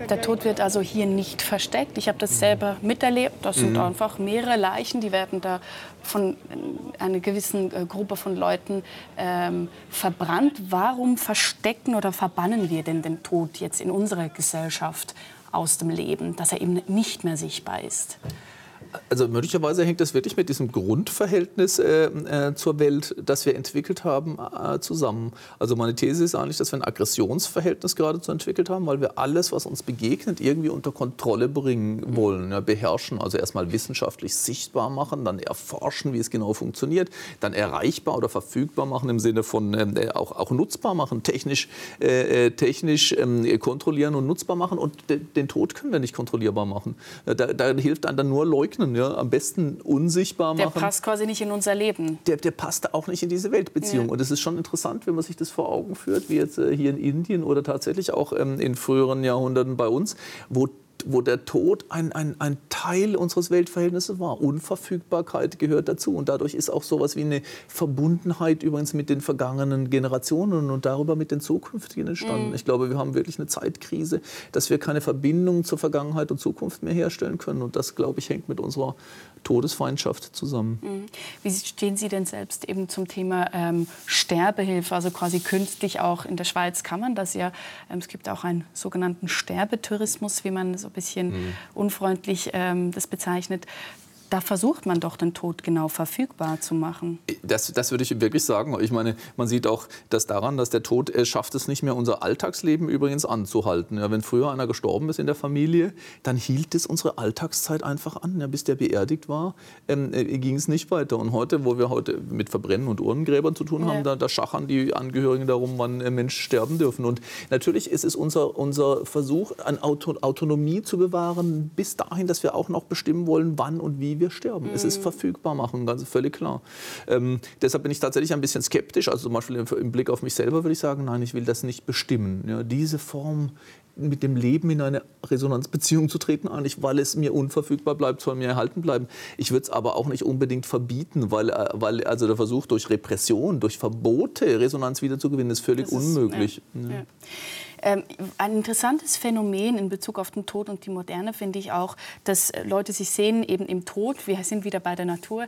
Der Tod wird also hier nicht versteckt. Ich habe das selber miterlebt. Das sind mhm. einfach mehrere Leichen, die werden da von einer gewissen äh, Gruppe von Leuten ähm, verbrannt. Warum verstecken oder verbannen wir denn den Tod jetzt in unserer Gesellschaft aus dem Leben, dass er eben nicht mehr sichtbar ist? Also möglicherweise hängt das wirklich mit diesem Grundverhältnis äh, äh, zur Welt, das wir entwickelt haben, äh, zusammen. Also meine These ist eigentlich, dass wir ein Aggressionsverhältnis geradezu entwickelt haben, weil wir alles, was uns begegnet, irgendwie unter Kontrolle bringen wollen, ja, beherrschen. Also erstmal wissenschaftlich sichtbar machen, dann erforschen, wie es genau funktioniert, dann erreichbar oder verfügbar machen im Sinne von ähm, äh, auch, auch nutzbar machen, technisch, äh, äh, technisch ähm, kontrollieren und nutzbar machen. Und den Tod können wir nicht kontrollierbar machen. Da, da hilft dann nur Leugnen, ja? am besten unsichtbar machen. Der passt quasi nicht in unser Leben. Der, der passt auch nicht in diese Weltbeziehung. Ja. Und es ist schon interessant, wenn man sich das vor Augen führt, wie jetzt äh, hier in Indien oder tatsächlich auch ähm, in früheren Jahrhunderten bei uns, wo wo der Tod ein, ein, ein Teil unseres Weltverhältnisses war. Unverfügbarkeit gehört dazu. Und dadurch ist auch so etwas wie eine Verbundenheit übrigens mit den vergangenen Generationen und darüber mit den zukünftigen entstanden. Mhm. Ich glaube, wir haben wirklich eine Zeitkrise, dass wir keine Verbindung zur Vergangenheit und Zukunft mehr herstellen können. Und das, glaube ich, hängt mit unserer Todesfeindschaft zusammen. Mhm. Wie stehen Sie denn selbst eben zum Thema ähm, Sterbehilfe, also quasi künstlich auch in der Schweiz kann man das ja. Ähm, es gibt auch einen sogenannten Sterbetourismus, wie man so ein bisschen mhm. unfreundlich ähm, das bezeichnet da versucht man doch den Tod genau verfügbar zu machen. Das, das würde ich wirklich sagen. Ich meine, man sieht auch das daran, dass der Tod äh, schafft es nicht mehr, unser Alltagsleben übrigens anzuhalten. Ja, wenn früher einer gestorben ist in der Familie, dann hielt es unsere Alltagszeit einfach an. Ja, bis der beerdigt war, ähm, äh, ging es nicht weiter. Und heute, wo wir heute mit Verbrennen und Urnengräbern zu tun haben, ja. da, da, schachern die Angehörigen darum, wann äh, Menschen sterben dürfen. Und natürlich ist es unser, unser Versuch, an Auto Autonomie zu bewahren, bis dahin, dass wir auch noch bestimmen wollen, wann und wie wir sterben. Mhm. Es ist mhm. verfügbar machen, ganz völlig klar. Ähm, deshalb bin ich tatsächlich ein bisschen skeptisch. Also zum Beispiel im Blick auf mich selber würde ich sagen, nein, ich will das nicht bestimmen. Ja, diese Form mit dem Leben in eine Resonanzbeziehung zu treten, eigentlich, weil es mir unverfügbar bleibt, soll mir erhalten bleiben. Ich würde es aber auch nicht unbedingt verbieten, weil, äh, weil also der Versuch durch Repression, durch Verbote Resonanz wiederzugewinnen, ist völlig ist, unmöglich. Ja, ja. Ähm, ein interessantes Phänomen in Bezug auf den Tod und die Moderne finde ich auch, dass Leute sich sehen eben im Tod, wir sind wieder bei der Natur,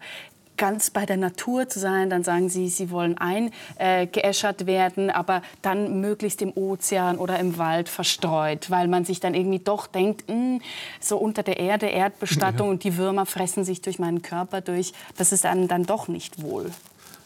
ganz bei der Natur zu sein. Dann sagen sie, sie wollen eingeäschert äh, werden, aber dann möglichst im Ozean oder im Wald verstreut, weil man sich dann irgendwie doch denkt, mh, hm, so unter der Erde, Erdbestattung ja. und die Würmer fressen sich durch meinen Körper durch. Das ist einem dann doch nicht wohl.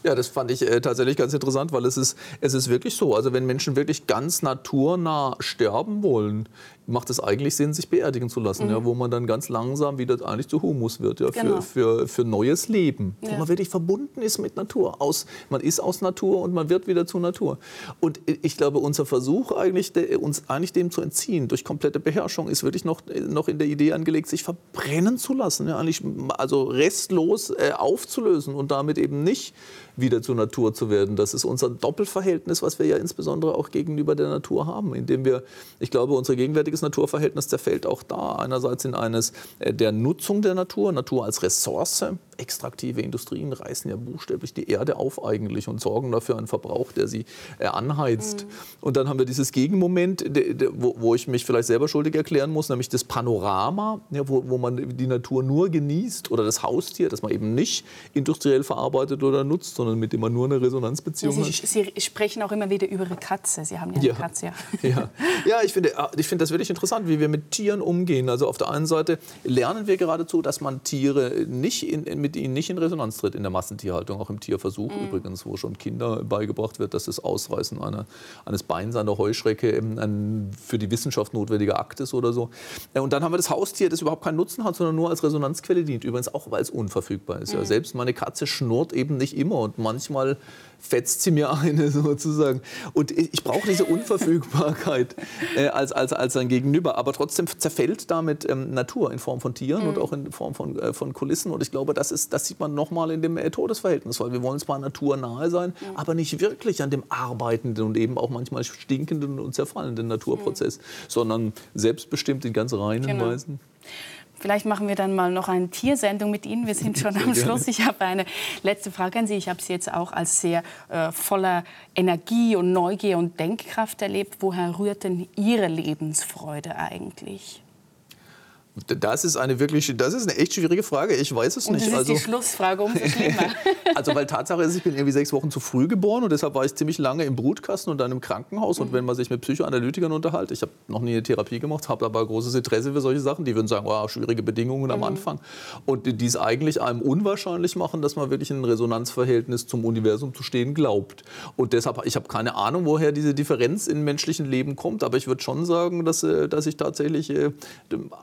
Ja, das fand ich äh, tatsächlich ganz interessant, weil es ist, es ist wirklich so. Also wenn Menschen wirklich ganz naturnah sterben wollen, macht es eigentlich Sinn, sich beerdigen zu lassen, mhm. ja, wo man dann ganz langsam wieder eigentlich zu Humus wird ja, genau. für, für, für neues Leben, ja. wo man wirklich verbunden ist mit Natur. Aus, man ist aus Natur und man wird wieder zu Natur. Und ich glaube, unser Versuch, eigentlich, uns eigentlich dem zu entziehen, durch komplette Beherrschung, ist wirklich noch, noch in der Idee angelegt, sich verbrennen zu lassen, ja, eigentlich, also restlos äh, aufzulösen und damit eben nicht wieder zur Natur zu werden. Das ist unser Doppelverhältnis, was wir ja insbesondere auch gegenüber der Natur haben, indem wir, ich glaube, unsere gegenwärtige heutiges Naturverhältnis zerfällt auch da einerseits in eines äh, der Nutzung der Natur, Natur als Ressource. Extraktive Industrien reißen ja buchstäblich die Erde auf eigentlich und sorgen dafür einen Verbrauch, der sie äh, anheizt. Mhm. Und dann haben wir dieses Gegenmoment, wo ich mich vielleicht selber schuldig erklären muss, nämlich das Panorama, wo man die Natur nur genießt oder das Haustier, das man eben nicht industriell verarbeitet oder nutzt, sondern mit dem man nur eine Resonanzbeziehung Sie, hat. Sie sprechen auch immer wieder über Ihre Katze. Sie haben ja eine ja. Katze. Ja, ja. ja ich finde ich find das wirklich interessant, wie wir mit Tieren umgehen. Also auf der einen Seite lernen wir geradezu, dass man Tiere nicht in, mit ihnen nicht in Resonanz tritt in der Massentierhaltung, auch im Tierversuch mhm. übrigens, wo schon Kindern beigebracht wird, dass das Ausreißen einer, eines Beins einer Heuschrecke ein für die Wissenschaft notwendiger Akt ist oder so. Äh, und dann haben wir das Haustier, das überhaupt keinen Nutzen hat, sondern nur als Resonanzquelle dient. Übrigens auch, weil es unverfügbar ist. Mhm. Ja, selbst meine Katze schnurrt eben nicht immer und manchmal fetzt sie mir eine sozusagen. Und ich brauche diese Unverfügbarkeit äh, als, als, als ein Gegenüber. Aber trotzdem zerfällt damit ähm, Natur in Form von Tieren mhm. und auch in Form von, äh, von Kulissen. Und ich glaube, das, ist, das sieht man nochmal in dem äh, Todesverhältnis, weil wir wollen zwar naturnahe sein, mhm. aber nicht wirklich an dem arbeitenden und eben auch manchmal stinkenden und zerfallenden Naturprozess, mhm. sondern selbstbestimmt in ganz reinen genau. Weisen. Vielleicht machen wir dann mal noch eine Tiersendung mit Ihnen. Wir sind schon am Schluss. Ich habe eine letzte Frage an Sie. Ich habe Sie jetzt auch als sehr äh, voller Energie und Neugier und Denkkraft erlebt. Woher rührt denn Ihre Lebensfreude eigentlich? Das ist eine wirklich, das ist eine echt schwierige Frage. Ich weiß es und nicht. Das ist also, die Schlussfrage, umso schlimmer. also weil Tatsache ist, ich bin irgendwie sechs Wochen zu früh geboren und deshalb war ich ziemlich lange im Brutkasten und dann im Krankenhaus. Und wenn man sich mit Psychoanalytikern unterhält, ich habe noch nie eine Therapie gemacht, habe aber großes Interesse für solche Sachen. Die würden sagen, wow, schwierige Bedingungen am Anfang. Und die es eigentlich einem unwahrscheinlich machen, dass man wirklich in ein Resonanzverhältnis zum Universum zu stehen glaubt. Und deshalb, ich habe keine Ahnung, woher diese Differenz im menschlichen Leben kommt, aber ich würde schon sagen, dass, äh, dass ich tatsächlich äh,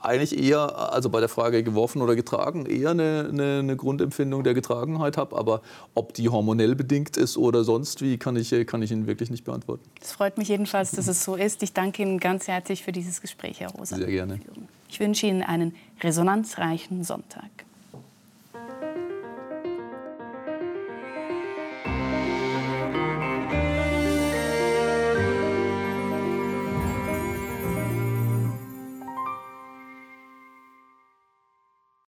eigentlich eher, also bei der Frage geworfen oder getragen, eher eine, eine, eine Grundempfindung der Getragenheit habe. Aber ob die hormonell bedingt ist oder sonst wie, kann ich, kann ich Ihnen wirklich nicht beantworten. Es freut mich jedenfalls, dass es so ist. Ich danke Ihnen ganz herzlich für dieses Gespräch, Herr Rosa. Sehr gerne. Ich wünsche Ihnen einen resonanzreichen Sonntag.